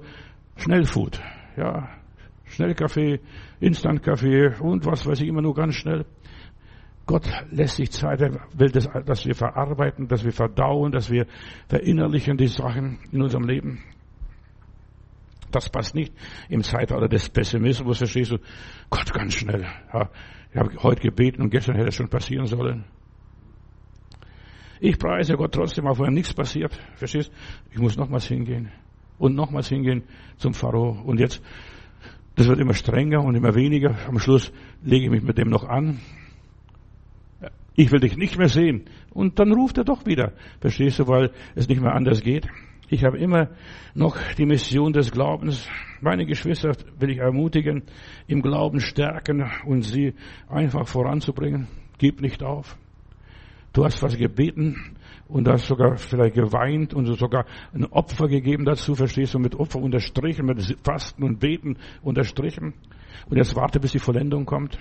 Schnellfood. Ja, Schnellkaffee, Instantkaffee und was weiß ich immer nur ganz schnell. Gott lässt sich Zeit, er will, das, dass wir verarbeiten, dass wir verdauen, dass wir verinnerlichen die Sachen in unserem Leben. Das passt nicht im Zeitalter des Pessimismus, verstehst du? Gott, ganz schnell. Ja, ich habe heute gebeten und gestern hätte es schon passieren sollen. Ich preise Gott trotzdem, auch wenn nichts passiert. Verstehst? Ich muss nochmals hingehen. Und nochmals hingehen zum Pharao. Und jetzt das wird immer strenger und immer weniger. Am Schluss lege ich mich mit dem noch an. Ich will dich nicht mehr sehen. Und dann ruft er doch wieder. Verstehst du, weil es nicht mehr anders geht. Ich habe immer noch die Mission des Glaubens. Meine Geschwister will ich ermutigen, im Glauben stärken und sie einfach voranzubringen. Gib nicht auf. Du hast was gebeten und hast sogar vielleicht geweint und sogar ein Opfer gegeben dazu, verstehst du, mit Opfer unterstrichen, mit Fasten und Beten unterstrichen. Und jetzt warte, bis die Vollendung kommt.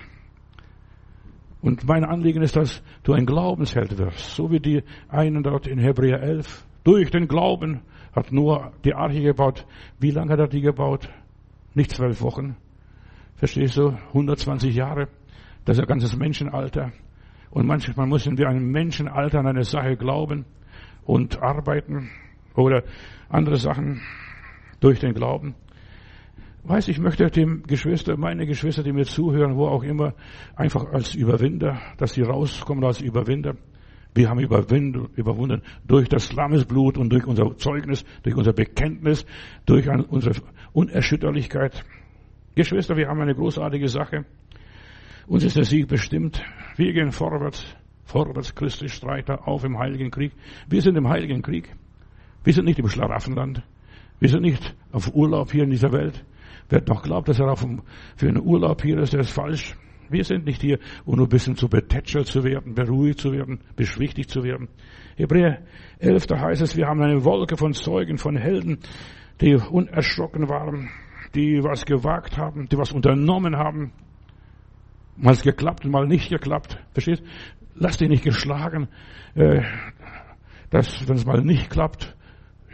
Und mein Anliegen ist, dass du ein Glaubensheld wirst, so wie die einen dort in Hebräer 11. Durch den Glauben hat Noah die Arche gebaut. Wie lange hat er die gebaut? Nicht zwölf Wochen. Verstehst du? 120 Jahre. Das ist ein ganzes Menschenalter. Und manchmal müssen wir einem Menschenalter an eine Sache glauben und arbeiten oder andere Sachen durch den Glauben. Weiß, ich möchte dem Geschwister, meine Geschwister, die mir zuhören, wo auch immer, einfach als Überwinder, dass sie rauskommen als Überwinder. Wir haben überwunden durch das Lammesblut und durch unser Zeugnis, durch unser Bekenntnis, durch unsere Unerschütterlichkeit. Geschwister, wir haben eine großartige Sache. Uns ist der Sieg bestimmt. Wir gehen vorwärts, vorwärts, Christus Streiter, auf im Heiligen Krieg. Wir sind im Heiligen Krieg. Wir sind nicht im Schlaraffenland. Wir sind nicht auf Urlaub hier in dieser Welt. Wer noch glaubt, dass er auf, für einen Urlaub hier ist, der ist falsch. Wir sind nicht hier, um nur ein bisschen zu betätschelt zu werden, beruhigt zu werden, beschwichtigt zu werden. Hebräer 11, da heißt es, wir haben eine Wolke von Zeugen, von Helden, die unerschrocken waren, die was gewagt haben, die was unternommen haben, Mal geklappt, mal nicht geklappt. Verstehst? Lass dich nicht geschlagen, äh, dass, wenn es mal nicht klappt,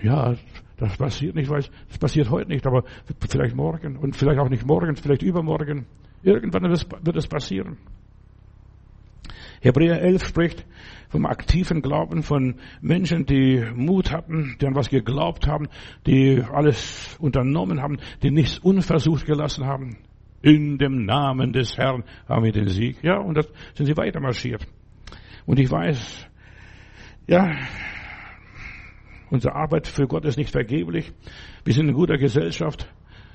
ja, das passiert nicht, weil das passiert heute nicht, aber vielleicht morgen und vielleicht auch nicht morgen, vielleicht übermorgen. Irgendwann wird es passieren. Hebräer 11 spricht vom aktiven Glauben von Menschen, die Mut hatten, die an was geglaubt haben, die alles unternommen haben, die nichts unversucht gelassen haben. In dem Namen des Herrn haben wir den Sieg. Ja, und das sind sie weiter marschiert. Und ich weiß, ja, unsere Arbeit für Gott ist nicht vergeblich. Wir sind in guter Gesellschaft.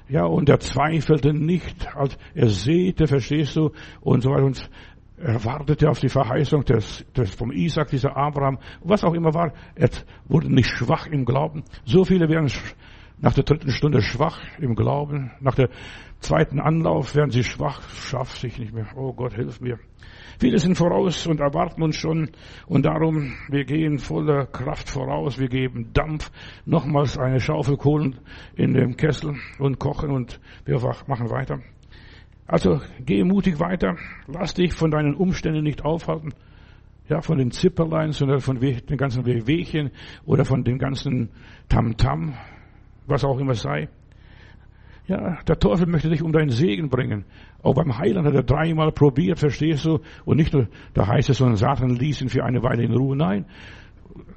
Ja, und er zweifelte nicht, als er sehte, verstehst du, und so weiter. Und er wartete auf die Verheißung des, des vom Isaac, dieser Abraham, was auch immer war. Er wurde nicht schwach im Glauben. So viele werden nach der dritten Stunde schwach im Glauben. Nach der zweiten Anlauf werden sie schwach, schafft sich nicht mehr. Oh Gott, hilf mir. Viele sind voraus und erwarten uns schon. Und darum, wir gehen voller Kraft voraus. Wir geben Dampf, nochmals eine Schaufel Kohlen in dem Kessel und kochen und wir machen weiter. Also geh mutig weiter. Lass dich von deinen Umständen nicht aufhalten. Ja, von den Zipperlein, sondern von den ganzen Wehwehchen oder von dem ganzen Tamtam, -Tam, was auch immer sei. Ja, der Teufel möchte dich um deinen Segen bringen. Auch beim Heiland hat er dreimal probiert, verstehst du? Und nicht nur, da heißt es, sondern Satan ließ ihn für eine Weile in Ruhe. Nein,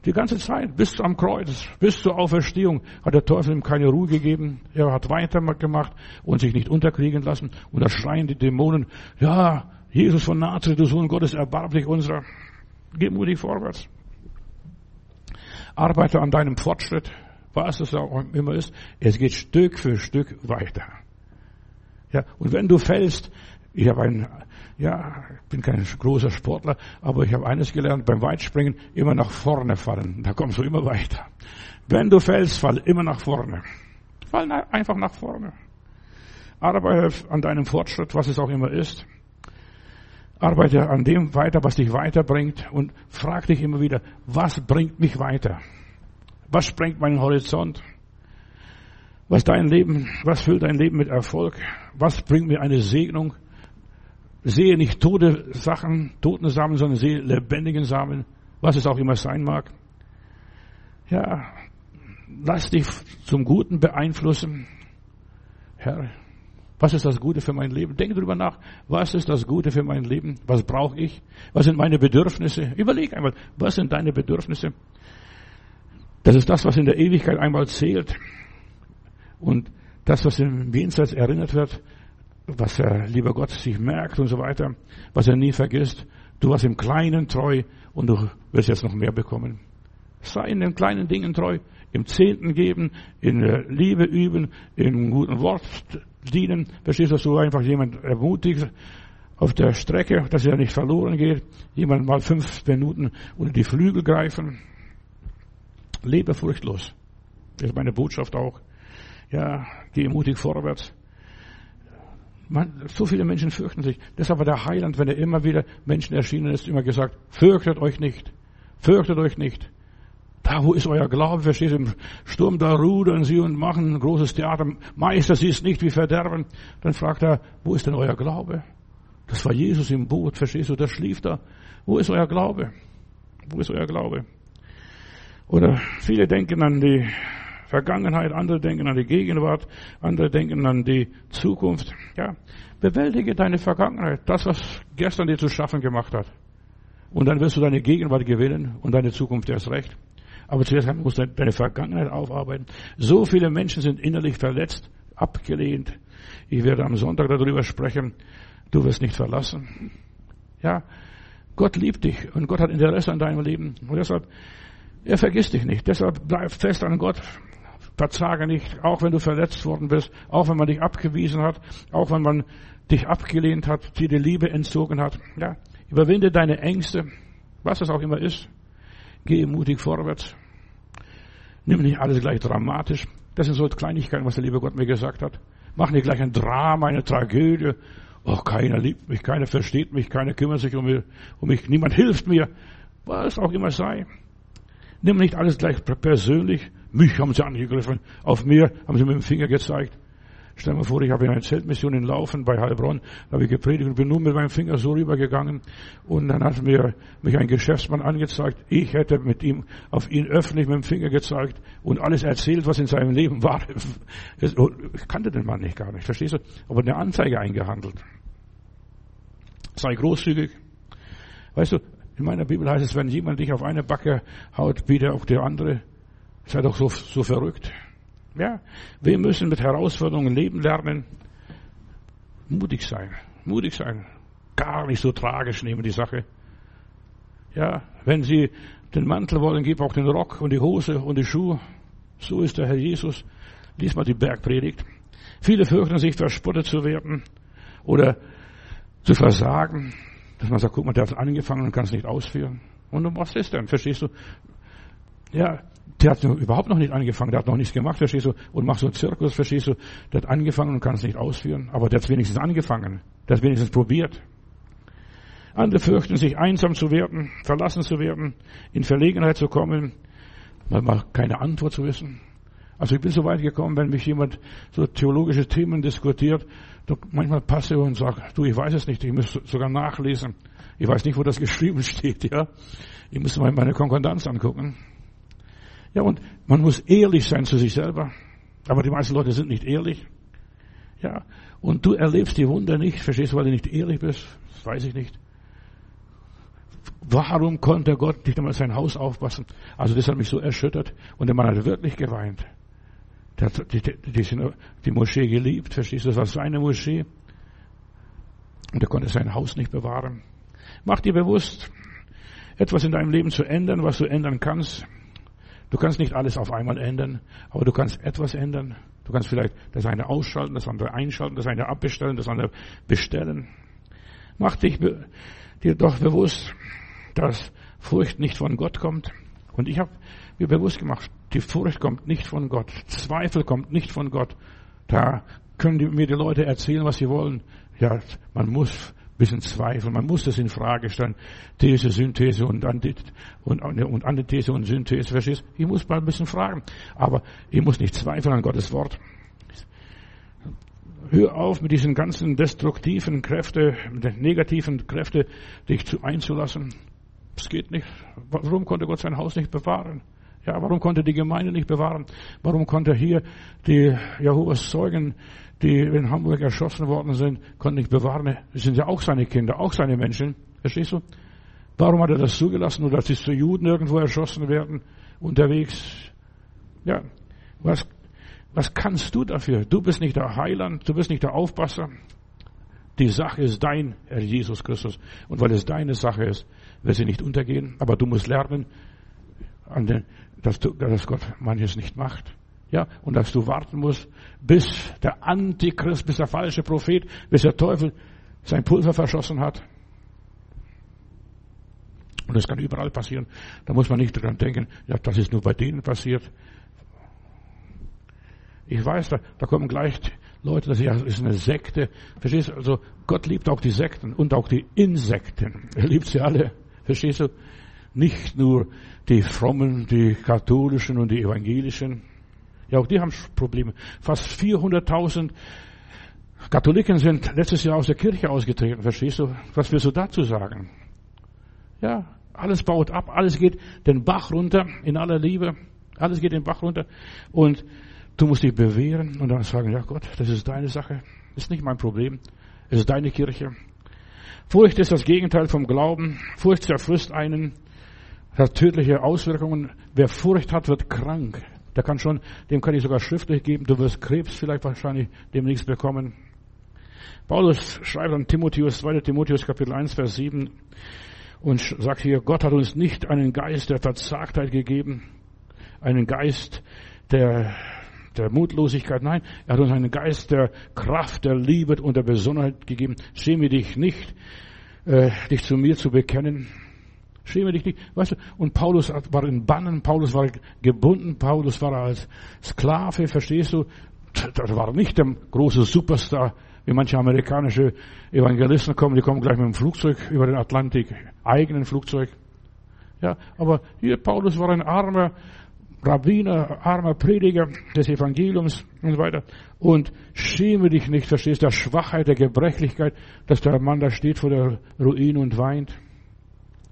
die ganze Zeit, bis am Kreuz, bis zur Auferstehung, hat der Teufel ihm keine Ruhe gegeben. Er hat weitergemacht und sich nicht unterkriegen lassen. Und da schreien die Dämonen, ja, Jesus von Nazareth, du Sohn Gottes, erbarm unserer. Geh mutig vorwärts. Arbeite an deinem Fortschritt was es auch immer ist, es geht Stück für Stück weiter. Ja, und wenn du fällst, ich habe ein, ja, bin kein großer Sportler, aber ich habe eines gelernt, beim Weitspringen immer nach vorne fallen. Da kommst du immer weiter. Wenn du fällst, fall immer nach vorne. Fall einfach nach vorne. Arbeite an deinem Fortschritt, was es auch immer ist. Arbeite an dem weiter, was dich weiterbringt und frag dich immer wieder, was bringt mich weiter? Was sprengt meinen Horizont? Was dein Leben, was füllt dein Leben mit Erfolg? Was bringt mir eine Segnung? Sehe nicht tote Sachen, toten Samen, sondern sehe lebendigen Samen, was es auch immer sein mag. Ja, lass dich zum Guten beeinflussen. Herr, was ist das Gute für mein Leben? Denke darüber nach. Was ist das Gute für mein Leben? Was brauche ich? Was sind meine Bedürfnisse? Überleg einmal, was sind deine Bedürfnisse? Das ist das, was in der Ewigkeit einmal zählt. Und das, was im Jenseits erinnert wird, was der lieber Gott sich merkt und so weiter, was er nie vergisst. Du warst im Kleinen treu und du wirst jetzt noch mehr bekommen. Sei in den kleinen Dingen treu, im Zehnten geben, in Liebe üben, in guten Wort dienen. Verstehst du, dass du einfach jemand ermutigst auf der Strecke, dass er nicht verloren geht, jemand mal fünf Minuten unter die Flügel greifen. Lebe furchtlos. Das ist meine Botschaft auch. Ja, geh mutig vorwärts. Man, so viele Menschen fürchten sich. Deshalb war der Heiland, wenn er immer wieder Menschen erschienen ist, immer gesagt, fürchtet euch nicht. Fürchtet euch nicht. Da, wo ist euer Glaube? Versteht? Im Sturm, da rudern sie und machen ein großes Theater. Meister, sie ist nicht wie Verderben. Dann fragt er, wo ist denn euer Glaube? Das war Jesus im Boot, verstehst du? Der schlief da. Wo ist euer Glaube? Wo ist euer Glaube? Oder viele denken an die Vergangenheit, andere denken an die Gegenwart, andere denken an die Zukunft. Ja, bewältige deine Vergangenheit, das, was gestern dir zu schaffen gemacht hat. Und dann wirst du deine Gegenwart gewinnen und deine Zukunft erst recht. Aber zuerst musst du deine Vergangenheit aufarbeiten. So viele Menschen sind innerlich verletzt, abgelehnt. Ich werde am Sonntag darüber sprechen. Du wirst nicht verlassen. Ja, Gott liebt dich und Gott hat Interesse an deinem Leben. Und deshalb er vergisst dich nicht. Deshalb bleib fest an Gott. Verzage nicht, auch wenn du verletzt worden bist, auch wenn man dich abgewiesen hat, auch wenn man dich abgelehnt hat, dir die Liebe entzogen hat. Ja, überwinde deine Ängste, was es auch immer ist. Geh mutig vorwärts. Nimm nicht alles gleich dramatisch. Das sind so Kleinigkeiten, was der liebe Gott mir gesagt hat. Mach nicht gleich ein Drama, eine Tragödie. Oh, keiner liebt mich, keiner versteht mich, keiner kümmert sich um mich, um mich niemand hilft mir. Was auch immer sei. Nimm nicht alles gleich persönlich. Mich haben sie angegriffen. Auf mir haben sie mit dem Finger gezeigt. Stell mal vor, ich habe eine Zeltmission in Laufen bei Heilbronn, da habe ich gepredigt und bin nur mit meinem Finger so rübergegangen und dann hat mir mich ein Geschäftsmann angezeigt, ich hätte mit ihm auf ihn öffentlich mit dem Finger gezeigt und alles erzählt, was in seinem Leben war. Ich kannte den Mann nicht gar nicht, verstehst du? Aber eine Anzeige eingehandelt. Sei großzügig. Weißt du, in meiner Bibel heißt es, wenn jemand dich auf eine Backe haut, biete auch die andere. Sei doch so, so verrückt. Ja, wir müssen mit Herausforderungen leben lernen. Mutig sein, mutig sein. Gar nicht so tragisch nehmen die Sache. Ja, wenn Sie den Mantel wollen, gib auch den Rock und die Hose und die Schuhe. So ist der Herr Jesus. Lies mal die Bergpredigt. Viele fürchten sich, verspottet zu werden oder zu versagen. Dass man sagt, guck mal, der hat angefangen und kann es nicht ausführen. Und was ist denn? Verstehst du? Ja, der hat überhaupt noch nicht angefangen, der hat noch nichts gemacht, verstehst du, und macht so einen Zirkus, verstehst du, der hat angefangen und kann es nicht ausführen, aber der hat wenigstens angefangen, der hat wenigstens probiert. Andere fürchten sich einsam zu werden, verlassen zu werden, in Verlegenheit zu kommen, mal, mal keine Antwort zu wissen. Also ich bin so weit gekommen, wenn mich jemand so theologische Themen diskutiert, manchmal passe und sage, du, ich weiß es nicht, ich muss sogar nachlesen. Ich weiß nicht, wo das geschrieben steht, ja. Ich muss mal meine Konkordanz angucken. Ja, und man muss ehrlich sein zu sich selber. Aber die meisten Leute sind nicht ehrlich. Ja, und du erlebst die Wunder nicht, verstehst du, weil du nicht ehrlich bist? Das weiß ich nicht. Warum konnte Gott nicht einmal sein Haus aufpassen? Also das hat mich so erschüttert. Und der Mann hat wirklich geweint. Der hat die, die, die, Moschee geliebt, verstehst du? Das war seine Moschee. Und er konnte sein Haus nicht bewahren. Mach dir bewusst, etwas in deinem Leben zu ändern, was du ändern kannst. Du kannst nicht alles auf einmal ändern, aber du kannst etwas ändern. Du kannst vielleicht das eine ausschalten, das andere einschalten, das eine abbestellen, das andere bestellen. Mach dich dir doch bewusst, dass Furcht nicht von Gott kommt. Und ich habe mir bewusst gemacht, die Furcht kommt nicht von Gott. Zweifel kommt nicht von Gott. Da können die, mir die Leute erzählen, was sie wollen. Ja, man muss bisschen zweifeln. Man muss das in Frage stellen. These, Synthese und, Antith und, und Antithese und Synthese. Verstehst? Ich muss mal ein bisschen fragen. Aber ich muss nicht zweifeln an Gottes Wort. Hör auf mit diesen ganzen destruktiven Kräfte, mit den negativen Kräfte, dich zu einzulassen. Es geht nicht. Warum konnte Gott sein Haus nicht bewahren? Ja, warum konnte die Gemeinde nicht bewahren? Warum konnte hier die Jehovas Zeugen die in Hamburg erschossen worden sind, konnten nicht bewahren. Das sind ja auch seine Kinder, auch seine Menschen. Verstehst du? Warum hat er das zugelassen, nur dass die zu Juden irgendwo erschossen werden, unterwegs? Ja, was, was kannst du dafür? Du bist nicht der Heiland, du bist nicht der Aufpasser. Die Sache ist dein, Herr Jesus Christus. Und weil es deine Sache ist, wird sie nicht untergehen. Aber du musst lernen, dass, du, dass Gott manches nicht macht. Ja, und dass du warten musst, bis der Antichrist, bis der falsche Prophet, bis der Teufel sein Pulver verschossen hat. Und das kann überall passieren. Da muss man nicht dran denken, ja, das ist nur bei denen passiert. Ich weiß, da, da kommen gleich Leute, das ist eine Sekte. Verstehst du? Also Gott liebt auch die Sekten und auch die Insekten. Er liebt sie alle. Verstehst du? Nicht nur die frommen, die katholischen und die evangelischen. Ja, auch die haben Probleme. Fast 400.000 Katholiken sind letztes Jahr aus der Kirche ausgetreten. Verstehst du? Was willst du dazu sagen? Ja, alles baut ab, alles geht den Bach runter in aller Liebe. Alles geht den Bach runter. Und du musst dich bewähren und dann sagen, ja Gott, das ist deine Sache. Das ist nicht mein Problem. Es ist deine Kirche. Furcht ist das Gegenteil vom Glauben. Furcht zerfrisst einen, hat tödliche Auswirkungen. Wer Furcht hat, wird krank. Der kann schon, dem kann ich sogar schriftlich geben, du wirst Krebs vielleicht wahrscheinlich demnächst bekommen. Paulus schreibt an Timotheus, 2. Timotheus Kapitel 1, Vers 7 und sagt hier, Gott hat uns nicht einen Geist der Verzagtheit gegeben, einen Geist der, der Mutlosigkeit. Nein, er hat uns einen Geist der Kraft, der Liebe und der Besonnenheit gegeben. Schäme dich nicht, äh, dich zu mir zu bekennen. Schäme dich nicht. Weißt du, und Paulus war in Bannen, Paulus war gebunden, Paulus war als Sklave, verstehst du? Das war nicht der große Superstar, wie manche amerikanische Evangelisten kommen, die kommen gleich mit dem Flugzeug über den Atlantik, eigenen Flugzeug. Ja, aber hier Paulus war ein armer Rabbiner, armer Prediger des Evangeliums und so weiter. Und schäme dich nicht, verstehst, der Schwachheit, der Gebrechlichkeit, dass der Mann da steht vor der Ruine und weint.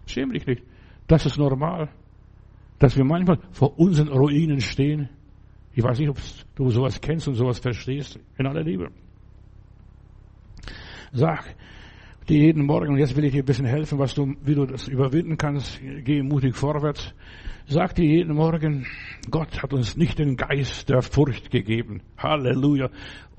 Schäme dich nicht. Das ist normal. Dass wir manchmal vor unseren Ruinen stehen. Ich weiß nicht, ob du sowas kennst und sowas verstehst. In aller Liebe. Sag dir jeden Morgen, und jetzt will ich dir ein bisschen helfen, was du, wie du das überwinden kannst. Geh mutig vorwärts. Sag dir jeden Morgen, Gott hat uns nicht den Geist der Furcht gegeben. Halleluja.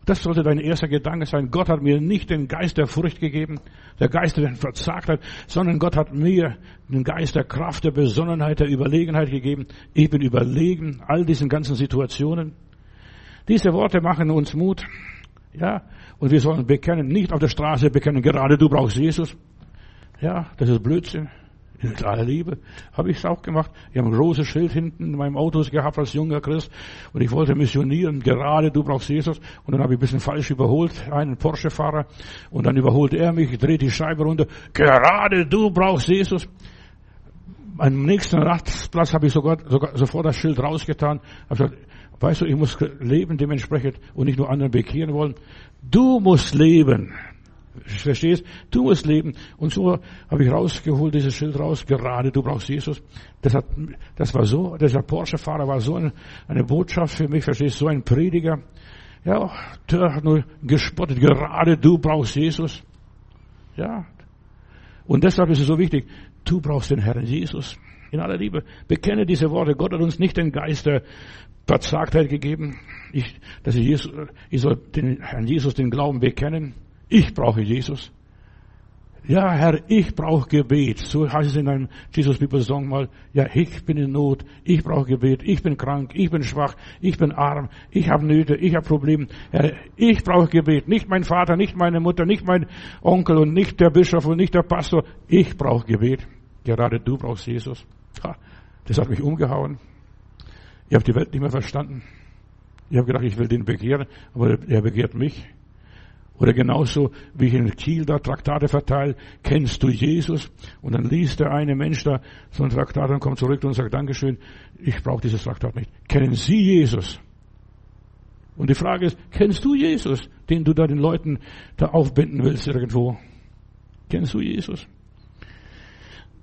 Das sollte dein erster Gedanke sein. Gott hat mir nicht den Geist der Furcht gegeben, der Geist der Verzagtheit, sondern Gott hat mir den Geist der Kraft, der Besonnenheit, der Überlegenheit gegeben. Ich bin überlegen all diesen ganzen Situationen. Diese Worte machen uns Mut. Ja, und wir sollen bekennen, nicht auf der Straße bekennen, gerade du brauchst Jesus. Ja, das ist Blödsinn. In aller Liebe habe ich es auch gemacht. Ich habe ein großes Schild hinten in meinem Auto gehabt als junger Christ und ich wollte missionieren. Gerade du brauchst Jesus. Und dann habe ich ein bisschen falsch überholt, einen Porsche-Fahrer. Und dann überholt er mich, dreht die Scheibe runter. Gerade du brauchst Jesus. Am nächsten Rastplatz habe ich sogar, sogar sofort das Schild rausgetan. Habe gesagt, weißt du, ich muss leben dementsprechend und nicht nur anderen bekehren wollen. Du musst leben. Verstehst? Du musst leben. Und so habe ich rausgeholt, dieses Schild raus, gerade du brauchst Jesus. Das hat, das war so, dieser Porsche-Fahrer war so eine, eine Botschaft für mich, verstehst? So ein Prediger. Ja, der hat nur gespottet, gerade du brauchst Jesus. Ja. Und deshalb ist es so wichtig, du brauchst den Herrn Jesus. In aller Liebe. Bekenne diese Worte. Gott hat uns nicht den Geist der Verzagtheit gegeben. Ich, dass ich, Jesus, ich soll den Herrn Jesus den Glauben bekennen. Ich brauche Jesus. Ja, Herr, ich brauche Gebet. So heißt es in einem Jesus People Song mal. Ja, ich bin in Not. Ich brauche Gebet. Ich bin krank. Ich bin schwach. Ich bin arm. Ich habe Nöte. Ich habe Probleme. Herr, ich brauche Gebet. Nicht mein Vater, nicht meine Mutter, nicht mein Onkel und nicht der Bischof und nicht der Pastor. Ich brauche Gebet. Gerade du brauchst Jesus. Ha, das hat mich umgehauen. Ich habe die Welt nicht mehr verstanden. Ich habe gedacht, ich will den begehren, aber er begehrt mich. Oder genauso, wie ich in Kiel da Traktate verteile, kennst du Jesus? Und dann liest der eine Mensch da so ein Traktat und kommt zurück und sagt, Dankeschön, ich brauche dieses Traktat nicht. Kennen Sie Jesus? Und die Frage ist, kennst du Jesus, den du da den Leuten da aufbinden willst irgendwo? Kennst du Jesus?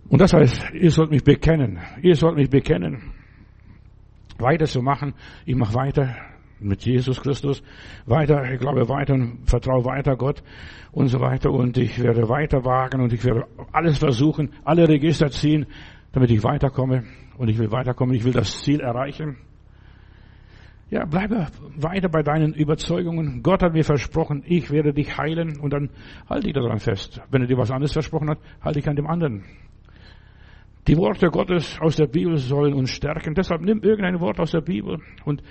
Und das heißt, ihr sollt mich bekennen. Ihr sollt mich bekennen. Weiter zu machen. Ich mache weiter mit Jesus Christus weiter, ich glaube weiter und vertraue weiter Gott und so weiter und ich werde weiter wagen und ich werde alles versuchen, alle Register ziehen, damit ich weiterkomme und ich will weiterkommen, ich will das Ziel erreichen. Ja, bleibe weiter bei deinen Überzeugungen. Gott hat mir versprochen, ich werde dich heilen und dann halte ich daran fest. Wenn er dir was anderes versprochen hat, halte ich an dem anderen. Die Worte Gottes aus der Bibel sollen uns stärken. Deshalb nimm irgendein Wort aus der Bibel und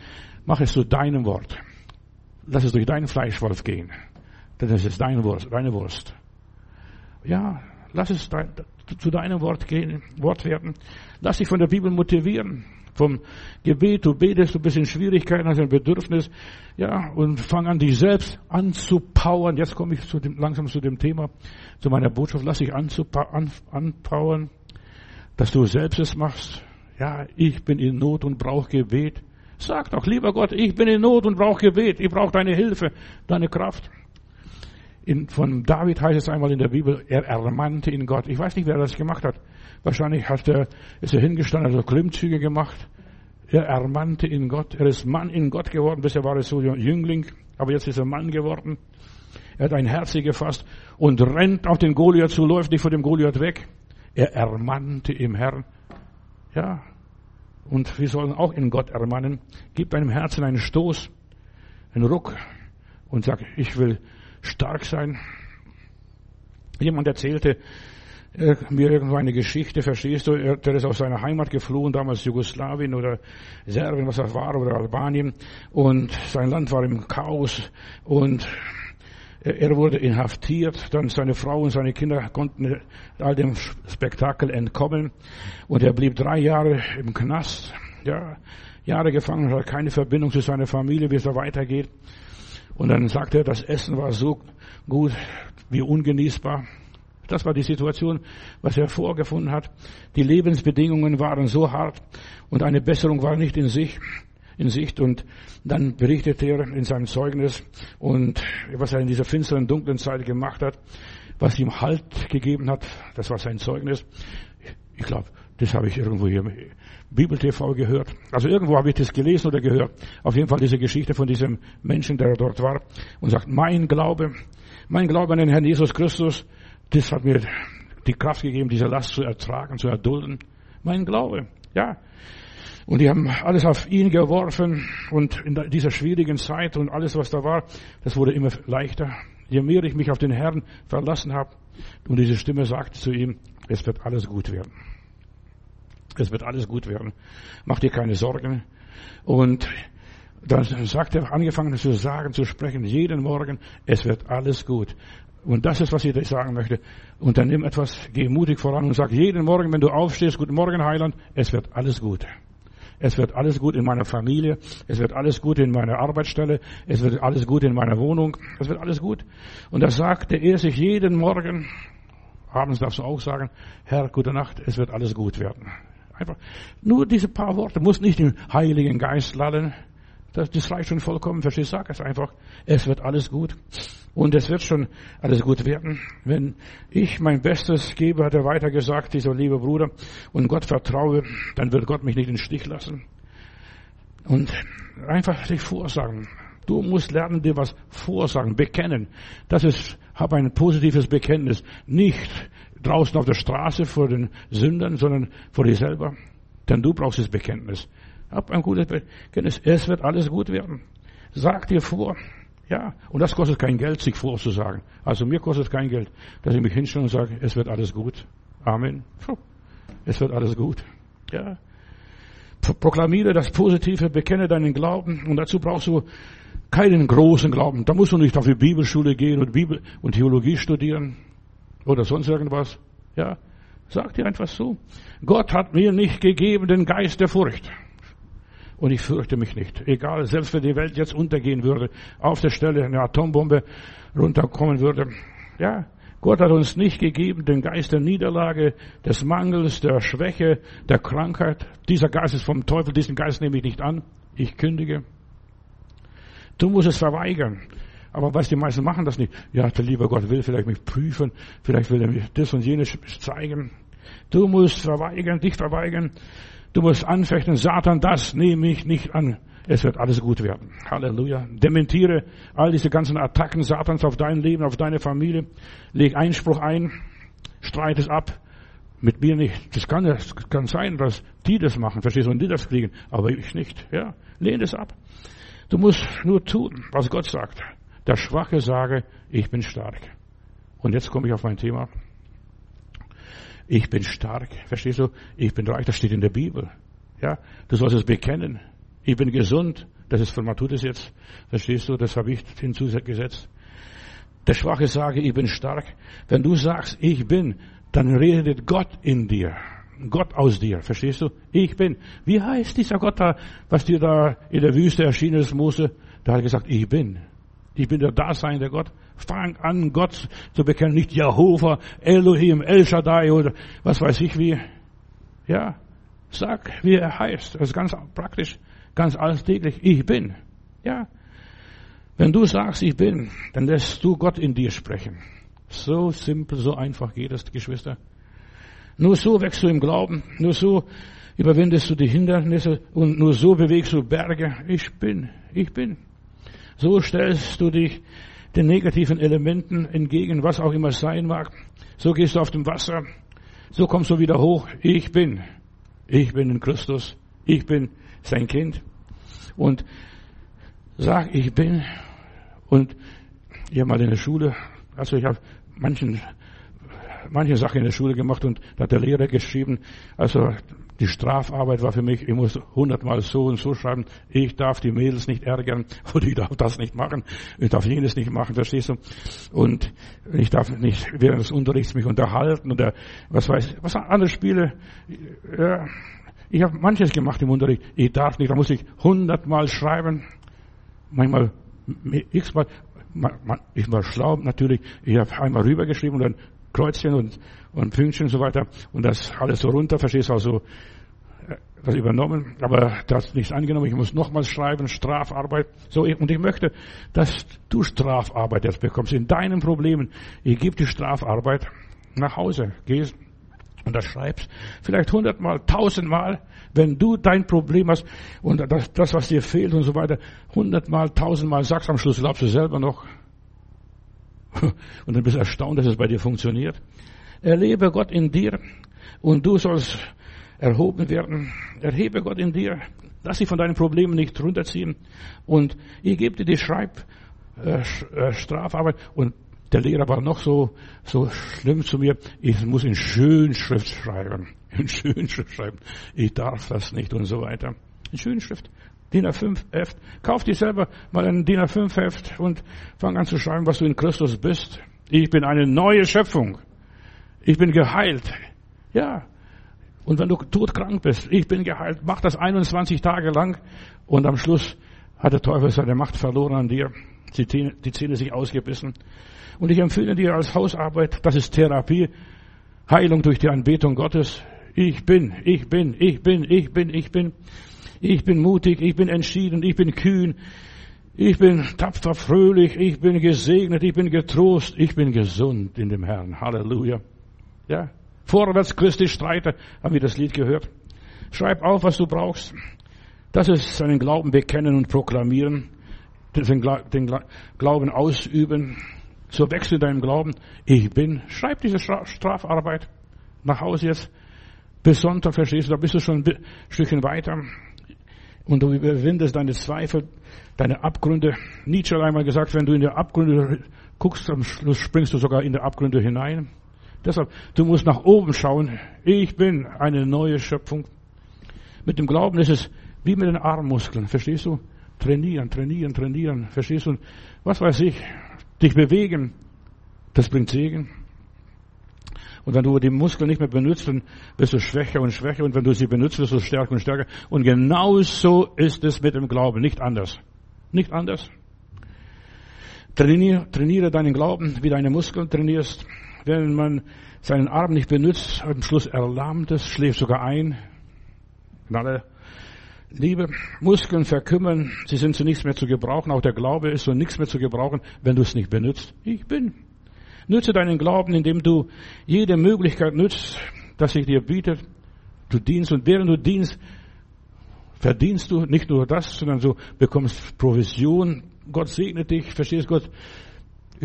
Mach es zu deinem Wort. Lass es durch deinen Fleischwolf gehen. Denn das ist deine Wurst. Deine Wurst. Ja, lass es zu deinem Wort gehen, Wort werden. Lass dich von der Bibel motivieren. Vom Gebet, du betest, du bist in Schwierigkeiten, hast ein Bedürfnis, ja, und fang an, dich selbst anzupowern. Jetzt komme ich zu dem, langsam zu dem Thema, zu meiner Botschaft. Lass dich anpowern, dass du selbst es machst. Ja, ich bin in Not und brauche Gebet. Sag doch, lieber Gott, ich bin in Not und brauche Gebet. Ich brauche deine Hilfe, deine Kraft. In, von David heißt es einmal in der Bibel, er ermannte in Gott. Ich weiß nicht, wer das gemacht hat. Wahrscheinlich hat er, ist er hingestanden, also Klimmzüge gemacht. Er ermannte in Gott. Er ist Mann in Gott geworden. Bisher war er so Jüngling, aber jetzt ist er Mann geworden. Er hat ein Herz gefasst und rennt auf den Goliath zu, läuft nicht vor dem Goliath weg. Er ermannte im Herrn. Ja, und wir sollen auch in Gott ermannen. Gib deinem Herzen einen Stoß, einen Ruck und sag, ich will stark sein. Jemand erzählte äh, mir irgendwo eine Geschichte, verstehst du, er, der ist aus seiner Heimat geflohen, damals Jugoslawien oder Serbien, was das war, oder Albanien, und sein Land war im Chaos und er wurde inhaftiert, dann seine Frau und seine Kinder konnten all dem Spektakel entkommen und er blieb drei Jahre im Knast, ja, Jahre gefangen, hat keine Verbindung zu seiner Familie, wie es da weitergeht. Und dann sagte er, das Essen war so gut wie ungenießbar. Das war die Situation, was er vorgefunden hat. Die Lebensbedingungen waren so hart und eine Besserung war nicht in sich in Sicht und dann berichtet er in seinem Zeugnis und was er in dieser finsteren, dunklen Zeit gemacht hat, was ihm Halt gegeben hat, das war sein Zeugnis. Ich glaube, das habe ich irgendwo hier Bibel TV gehört. Also irgendwo habe ich das gelesen oder gehört. Auf jeden Fall diese Geschichte von diesem Menschen, der dort war und sagt, mein Glaube, mein Glaube an den Herrn Jesus Christus, das hat mir die Kraft gegeben, diese Last zu ertragen, zu erdulden. Mein Glaube, ja. Und die haben alles auf ihn geworfen und in dieser schwierigen Zeit und alles, was da war, das wurde immer leichter. Je mehr ich mich auf den Herrn verlassen habe und diese Stimme sagte zu ihm, es wird alles gut werden. Es wird alles gut werden. Mach dir keine Sorgen. Und dann sagt er, angefangen zu sagen, zu sprechen, jeden Morgen, es wird alles gut. Und das ist, was ich dir sagen möchte. Unternimm etwas, geh mutig voran und sag jeden Morgen, wenn du aufstehst, guten Morgen, Heiland, es wird alles gut. Es wird alles gut in meiner Familie. Es wird alles gut in meiner Arbeitsstelle. Es wird alles gut in meiner Wohnung. Es wird alles gut. Und da sagte er sich jeden Morgen, abends darfst du auch sagen, Herr, gute Nacht, es wird alles gut werden. Einfach nur diese paar Worte, muss nicht im Heiligen Geist lallen. Das, das reicht schon vollkommen. Verstehst du? Sag es einfach. Es wird alles gut. Und es wird schon alles gut werden. Wenn ich mein Bestes gebe, hat er weiter gesagt, dieser liebe Bruder, und Gott vertraue, dann wird Gott mich nicht in den Stich lassen. Und einfach sich vorsagen. Du musst lernen, dir was vorsagen, bekennen. Das ist, hab ein positives Bekenntnis. Nicht draußen auf der Straße vor den Sündern, sondern vor dir selber. Denn du brauchst das Bekenntnis. Hab ein gutes Bekenntnis. Es wird alles gut werden. Sag dir vor, ja, und das kostet kein Geld, sich vorzusagen. Also mir kostet kein Geld, dass ich mich hinstelle und sage, es wird alles gut. Amen. Es wird alles gut. Ja. Proklamiere das Positive, bekenne deinen Glauben und dazu brauchst du keinen großen Glauben. Da musst du nicht auf die Bibelschule gehen und Bibel und Theologie studieren oder sonst irgendwas. Ja. Sag dir einfach so. Gott hat mir nicht gegeben den Geist der Furcht. Und ich fürchte mich nicht. Egal, selbst wenn die Welt jetzt untergehen würde, auf der Stelle eine Atombombe runterkommen würde. Ja, Gott hat uns nicht gegeben den Geist der Niederlage, des Mangels, der Schwäche, der Krankheit. Dieser Geist ist vom Teufel, diesen Geist nehme ich nicht an. Ich kündige. Du musst es verweigern. Aber was die meisten machen das nicht. Ja, der liebe Gott will vielleicht mich prüfen, vielleicht will er mir das und jenes zeigen. Du musst verweigern, dich verweigern. Du musst anfechten, Satan, das nehme ich nicht an. Es wird alles gut werden. Halleluja. Dementiere all diese ganzen Attacken Satans auf dein Leben, auf deine Familie. Leg Einspruch ein. Streit es ab. Mit mir nicht. Das kann, das kann sein, dass die das machen, verstehst du, und die das kriegen. Aber ich nicht. Ja. Lehn es ab. Du musst nur tun, was Gott sagt. Der Schwache sage, ich bin stark. Und jetzt komme ich auf mein Thema. Ich bin stark. Verstehst du? Ich bin reich. Das steht in der Bibel. Ja, du sollst es bekennen. Ich bin gesund. Das ist von Matthäus jetzt. Verstehst du? Das habe ich hinzugesetzt. Der Schwache sage, ich bin stark. Wenn du sagst, ich bin, dann redet Gott in dir. Gott aus dir. Verstehst du? Ich bin. Wie heißt dieser Gott da, was dir da in der Wüste erschienen ist, Mose? Da hat er gesagt, ich bin. Ich bin der Daseinende Gott. Fang an, Gott zu bekennen, nicht Jehovah, Elohim, El Shaddai oder was weiß ich wie. Ja, sag, wie er heißt. Das ist ganz praktisch, ganz alltäglich. Ich bin. Ja. Wenn du sagst, ich bin, dann lässt du Gott in dir sprechen. So simpel, so einfach geht es, Geschwister. Nur so wächst du im Glauben. Nur so überwindest du die Hindernisse und nur so bewegst du Berge. Ich bin, ich bin. So stellst du dich den negativen Elementen entgegen, was auch immer sein mag. So gehst du auf dem Wasser. So kommst du wieder hoch. Ich bin. Ich bin in Christus. Ich bin sein Kind. Und sag, ich bin. Und ich habe mal in der Schule, also ich habe manchen, manche Sachen in der Schule gemacht und da hat der Lehrer geschrieben, also die Strafarbeit war für mich, ich muss hundertmal so und so schreiben, ich darf die Mädels nicht ärgern oder ich darf das nicht machen, ich darf jenes nicht machen, verstehst du? Und ich darf nicht während des Unterrichts mich unterhalten oder was weiß ich, was andere Spiele. Ja, ich habe manches gemacht im Unterricht, ich darf nicht, da muss ich hundertmal schreiben, manchmal x-mal, ich war schlau natürlich, ich habe einmal rübergeschrieben und dann Kreuzchen und, und Pünktchen und so weiter. Und das alles so runter, verstehst du, also äh, das übernommen, aber das nicht angenommen. Ich muss nochmals schreiben, Strafarbeit. So, und ich möchte, dass du Strafarbeit jetzt bekommst in deinen Problemen. Ich gebe die Strafarbeit nach Hause, gehst und das schreibst, vielleicht hundertmal, tausendmal, wenn du dein Problem hast und das, das, was dir fehlt und so weiter, hundertmal, tausendmal sagst, am Schluss glaubst du selber noch. Und dann bist du erstaunt, dass es bei dir funktioniert. Erlebe Gott in dir und du sollst erhoben werden. Erhebe Gott in dir. Lass dich von deinen Problemen nicht runterziehen. Und ich gebe dir die Schreib, äh, äh Strafarbeit und der Lehrer war noch so, so schlimm zu mir. Ich muss in Schönschrift schreiben. In Schönschrift schreiben. Ich darf das nicht und so weiter. In Schönschrift. DIN A5 Heft. Kauf dir selber mal ein DIN A5 Heft und fang an zu schreiben, was du in Christus bist. Ich bin eine neue Schöpfung. Ich bin geheilt. Ja. Und wenn du todkrank bist, ich bin geheilt. Mach das 21 Tage lang und am Schluss hat der Teufel seine Macht verloren an dir. Die Zähne, sich ausgebissen. Und ich empfehle dir als Hausarbeit, das ist Therapie, Heilung durch die Anbetung Gottes. Ich bin, ich bin, ich bin, ich bin, ich bin. Ich bin mutig, ich bin entschieden, ich bin kühn. Ich bin tapfer, fröhlich, ich bin gesegnet, ich bin getrost, ich bin gesund in dem Herrn. Halleluja. Ja. Vorwärts Christi Streiter, haben wir das Lied gehört. Schreib auf, was du brauchst. Das ist seinen Glauben bekennen und proklamieren, den Glauben ausüben. So wächst in deinem Glauben. Ich bin. Schreib diese Strafarbeit nach Hause jetzt. Bis Sonntag, verstehst du, da bist du schon ein Stückchen weiter. Und du überwindest deine Zweifel, deine Abgründe. Nietzsche hat einmal gesagt, wenn du in die Abgründe guckst, am Schluss springst du sogar in die Abgründe hinein. Deshalb, du musst nach oben schauen. Ich bin eine neue Schöpfung. Mit dem Glauben ist es wie mit den Armmuskeln, verstehst du? Trainieren, trainieren, trainieren, verstehst du? Was weiß ich, dich bewegen, das bringt Segen. Und wenn du die Muskeln nicht mehr benutzt, dann bist du schwächer und schwächer. Und wenn du sie benutzt, wirst du stärker und stärker. Und genau so ist es mit dem Glauben. Nicht anders. Nicht anders. Trainiere, trainiere deinen Glauben, wie deine Muskeln trainierst. Wenn man seinen Arm nicht benutzt, am Schluss erlahmt es, schläft sogar ein. Alle Liebe, Muskeln verkümmern, sie sind zu nichts mehr zu gebrauchen. Auch der Glaube ist zu nichts mehr zu gebrauchen, wenn du es nicht benutzt. Ich bin. Nütze deinen Glauben, indem du jede Möglichkeit nützt, dass sich dir bietet. Du dienst und während du dienst, verdienst du nicht nur das, sondern du bekommst Provision. Gott segnet dich, verstehst Gott,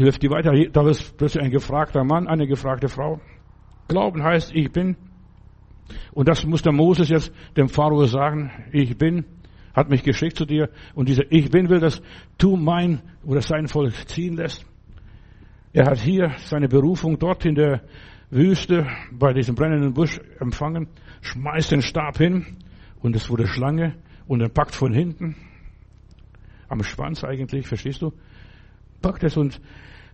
hilft dir weiter. Da bist plötzlich ein gefragter Mann, eine gefragte Frau. Glauben heißt, ich bin. Und das muss der Moses jetzt dem Pharao sagen. Ich bin, hat mich geschickt zu dir. Und dieser Ich bin will, dass du mein oder sein Volk ziehen lässt. Er hat hier seine Berufung dort in der Wüste bei diesem brennenden Busch empfangen, schmeißt den Stab hin und es wurde Schlange und er packt von hinten am Schwanz eigentlich, verstehst du? Packt es und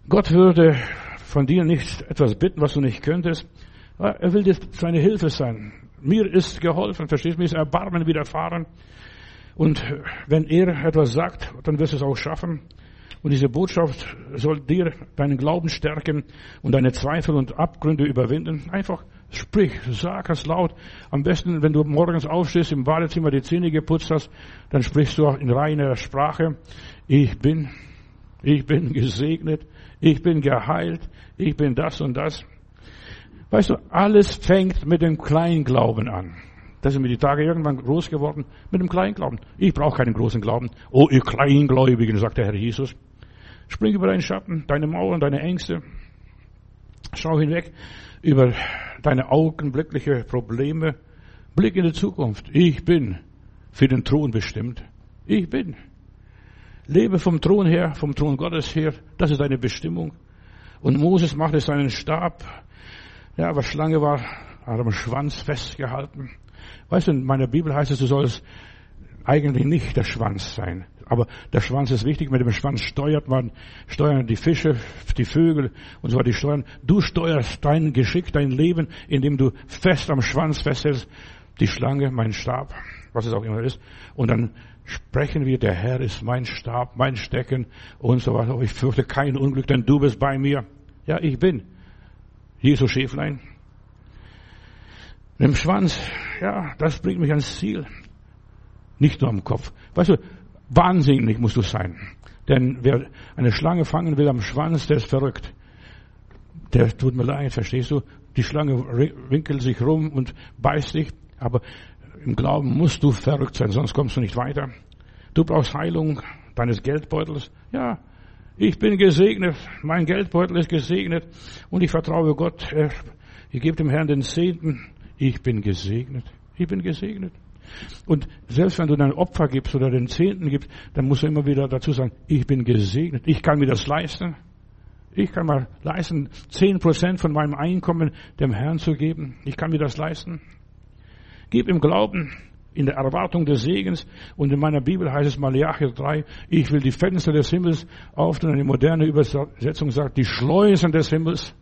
Gott würde von dir nicht etwas bitten, was du nicht könntest. Er will dir seine Hilfe sein. Mir ist geholfen, verstehst du? Mir ist Erbarmen widerfahren. Und wenn er etwas sagt, dann wirst du es auch schaffen. Und diese Botschaft soll dir deinen Glauben stärken und deine Zweifel und Abgründe überwinden. Einfach sprich, sag es laut. Am besten, wenn du morgens aufstehst, im Badezimmer die Zähne geputzt hast, dann sprichst du auch in reiner Sprache. Ich bin, ich bin gesegnet, ich bin geheilt, ich bin das und das. Weißt du, alles fängt mit dem Kleinglauben an. Das sind mir die Tage irgendwann groß geworden mit dem Kleinglauben. Ich brauche keinen großen Glauben. Oh, ihr Kleingläubigen, sagt der Herr Jesus. Spring über deinen Schatten, deine Mauern, deine Ängste. Schau hinweg über deine augenblickliche Probleme. Blick in die Zukunft. Ich bin für den Thron bestimmt. Ich bin. Lebe vom Thron her, vom Thron Gottes her. Das ist deine Bestimmung. Und Moses machte seinen Stab ja, aber Schlange war am Schwanz festgehalten. Weißt du, in meiner Bibel heißt es, du sollst eigentlich nicht der Schwanz sein. Aber der Schwanz ist wichtig. Mit dem Schwanz steuert man, steuern die Fische, die Vögel und so weiter, die steuern. Du steuerst dein Geschick, dein Leben, indem du fest am Schwanz festhältst. Die Schlange, mein Stab, was es auch immer ist. Und dann sprechen wir, der Herr ist mein Stab, mein Stecken und so weiter. Ich fürchte kein Unglück, denn du bist bei mir. Ja, ich bin. Jesu Schäflein. Mit dem Schwanz, ja, das bringt mich ans Ziel. Nicht nur am Kopf. Weißt du, wahnsinnig musst du sein. Denn wer eine Schlange fangen will am Schwanz, der ist verrückt. Der tut mir leid, verstehst du? Die Schlange winkelt sich rum und beißt dich. Aber im Glauben musst du verrückt sein, sonst kommst du nicht weiter. Du brauchst Heilung deines Geldbeutels. Ja, ich bin gesegnet. Mein Geldbeutel ist gesegnet. Und ich vertraue Gott. Ich gebe dem Herrn den Zehnten. Ich bin gesegnet. Ich bin gesegnet. Und selbst wenn du dein Opfer gibst oder den Zehnten gibst, dann musst du immer wieder dazu sagen, ich bin gesegnet. Ich kann mir das leisten. Ich kann mal leisten, zehn Prozent von meinem Einkommen dem Herrn zu geben. Ich kann mir das leisten. Gib im Glauben, in der Erwartung des Segens. Und in meiner Bibel heißt es Malachi 3, ich will die Fenster des Himmels auftun. Eine moderne Übersetzung sagt, die Schleusen des Himmels.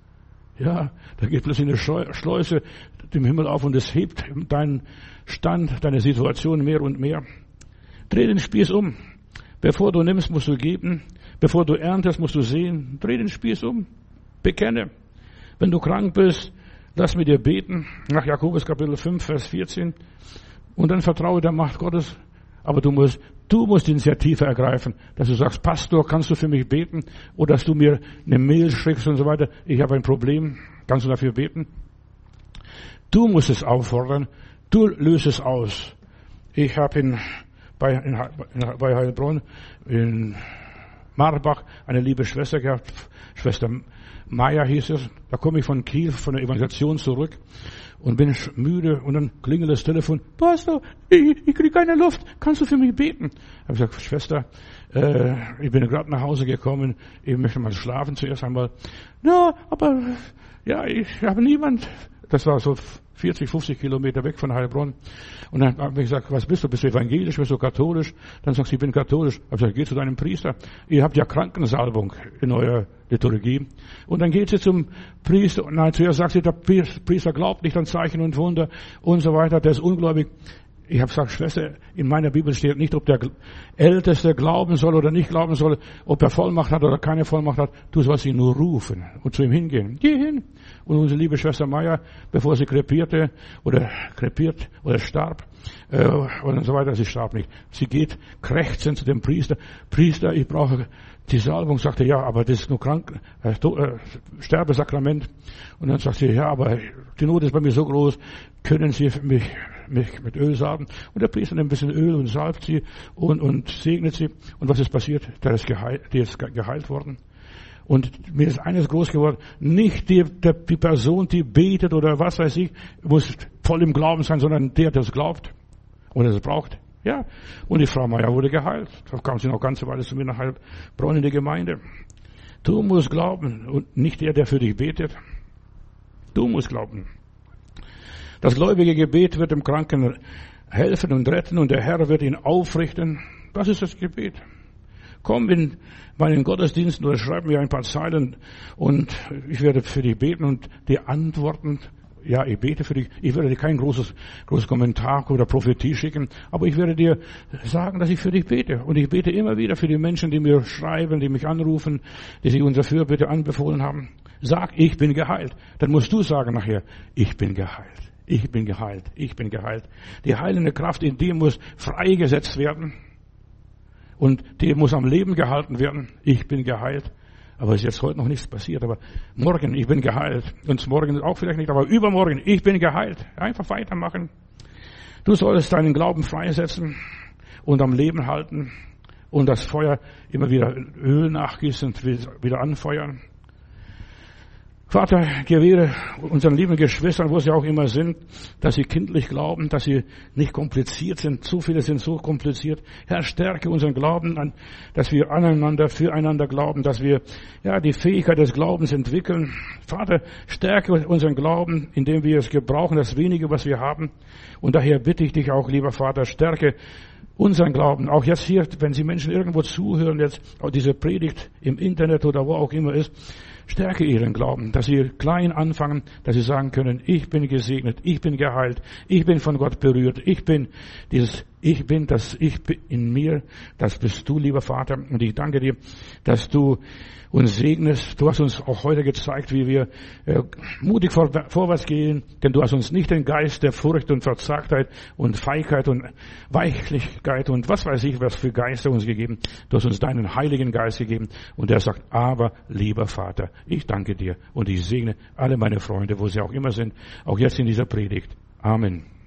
Ja, da geht plötzlich eine Schleuse dem Himmel auf und es hebt deinen Stand, deine Situation mehr und mehr. Dreh den Spieß um. Bevor du nimmst, musst du geben. Bevor du erntest, musst du sehen. Dreh den Spieß um. Bekenne. Wenn du krank bist, lass mit dir beten. Nach Jakobus Kapitel 5, Vers 14. Und dann vertraue der Macht Gottes. Aber du musst, du musst die Initiative ergreifen, dass du sagst, Pastor, kannst du für mich beten? Oder dass du mir eine Mail schickst und so weiter. Ich habe ein Problem. Kannst du dafür beten? Du musst es auffordern. Du löst es aus. Ich habe in, bei, in, bei Heilbronn in Marbach eine liebe Schwester gehabt. Schwester Maya hieß es. Da komme ich von Kiel, von der Evangelisation zurück und bin müde und dann klingelt das Telefon. Pastor, ich, ich kriege keine Luft. Kannst du für mich beten? Ich habe gesagt, Schwester, äh, ich bin gerade nach Hause gekommen. Ich möchte mal schlafen zuerst einmal. Ja, aber ja, ich habe niemand. Das war so 40, 50 Kilometer weg von Heilbronn. Und dann habe ich gesagt, was bist du? Bist du evangelisch? Bist du katholisch? Dann sagst du, ich bin katholisch. Ich habe gesagt, geh zu deinem Priester. Ihr habt ja Krankensalbung in eurer Liturgie. Und dann geht sie zum Priester. Nein, zuerst sagt sie, der Priester glaubt nicht an Zeichen und Wunder und so weiter. Der ist ungläubig. Ich habe gesagt, Schwester, in meiner Bibel steht nicht, ob der Älteste glauben soll oder nicht glauben soll, ob er Vollmacht hat oder keine Vollmacht hat. Du sollst ihn nur rufen und zu ihm hingehen. Geh hin. Und unsere liebe Schwester Meier, bevor sie krepierte oder krepiert oder starb äh, und so weiter, sie starb nicht. Sie geht krächzend zu dem Priester. Priester, ich brauche die Salbung. Sagte, ja, aber das ist nur krank, äh, äh, Sterbesakrament. Und dann sagt sie, ja, aber die Not ist bei mir so groß, können Sie mich mich mit Öl salben. Und der Priester nimmt ein bisschen Öl und salbt sie und, und segnet sie. Und was ist passiert? Der ist geheilt, die ist geheilt worden. Und mir ist eines groß geworden, nicht die, der, die Person, die betet oder was weiß ich, muss voll im Glauben sein, sondern der, der es glaubt und es braucht. Ja. Und die Frau Meier wurde geheilt. Da kam sie noch ganze Weile zu mir nach Heilbronn in die Gemeinde. Du musst glauben und nicht der, der für dich betet. Du musst glauben. Das gläubige Gebet wird dem Kranken helfen und retten und der Herr wird ihn aufrichten. Das ist das Gebet. Komm in meinen Gottesdienst oder schreib mir ein paar Zeilen und ich werde für dich beten und dir antworten. Ja, ich bete für dich. Ich werde dir kein großes, großes Kommentar oder Prophetie schicken, aber ich werde dir sagen, dass ich für dich bete. Und ich bete immer wieder für die Menschen, die mir schreiben, die mich anrufen, die sich unsere Fürbitte anbefohlen haben. Sag, ich bin geheilt. Dann musst du sagen nachher, ich bin geheilt. Ich bin geheilt. Ich bin geheilt. Die heilende Kraft in dir muss freigesetzt werden. Und die muss am Leben gehalten werden. Ich bin geheilt. Aber es ist jetzt heute noch nichts passiert. Aber morgen, ich bin geheilt. Und morgen auch vielleicht nicht, aber übermorgen, ich bin geheilt. Einfach weitermachen. Du sollst deinen Glauben freisetzen und am Leben halten und das Feuer immer wieder Öl nachgießen und wieder anfeuern. Vater, gewähre unseren lieben Geschwistern, wo sie auch immer sind, dass sie kindlich glauben, dass sie nicht kompliziert sind. Zu viele sind so kompliziert. Herr, stärke unseren Glauben an, dass wir aneinander, füreinander glauben, dass wir, ja, die Fähigkeit des Glaubens entwickeln. Vater, stärke unseren Glauben, indem wir es gebrauchen, das wenige, was wir haben. Und daher bitte ich dich auch, lieber Vater, stärke unseren Glauben. Auch jetzt hier, wenn Sie Menschen irgendwo zuhören, jetzt auch diese Predigt im Internet oder wo auch immer ist, Stärke ihren Glauben, dass sie klein anfangen, dass sie sagen können, ich bin gesegnet, ich bin geheilt, ich bin von Gott berührt, ich bin dieses Ich bin das Ich in mir, das bist du, lieber Vater. Und ich danke dir, dass du uns segnest. Du hast uns auch heute gezeigt, wie wir äh, mutig vor, vorwärts gehen, denn du hast uns nicht den Geist der Furcht und Verzagtheit und Feigheit und Weichlichkeit und was weiß ich, was für Geister uns gegeben. Du hast uns deinen Heiligen Geist gegeben und der sagt, aber lieber Vater, ich danke dir und ich segne alle meine Freunde, wo sie auch immer sind, auch jetzt in dieser Predigt. Amen.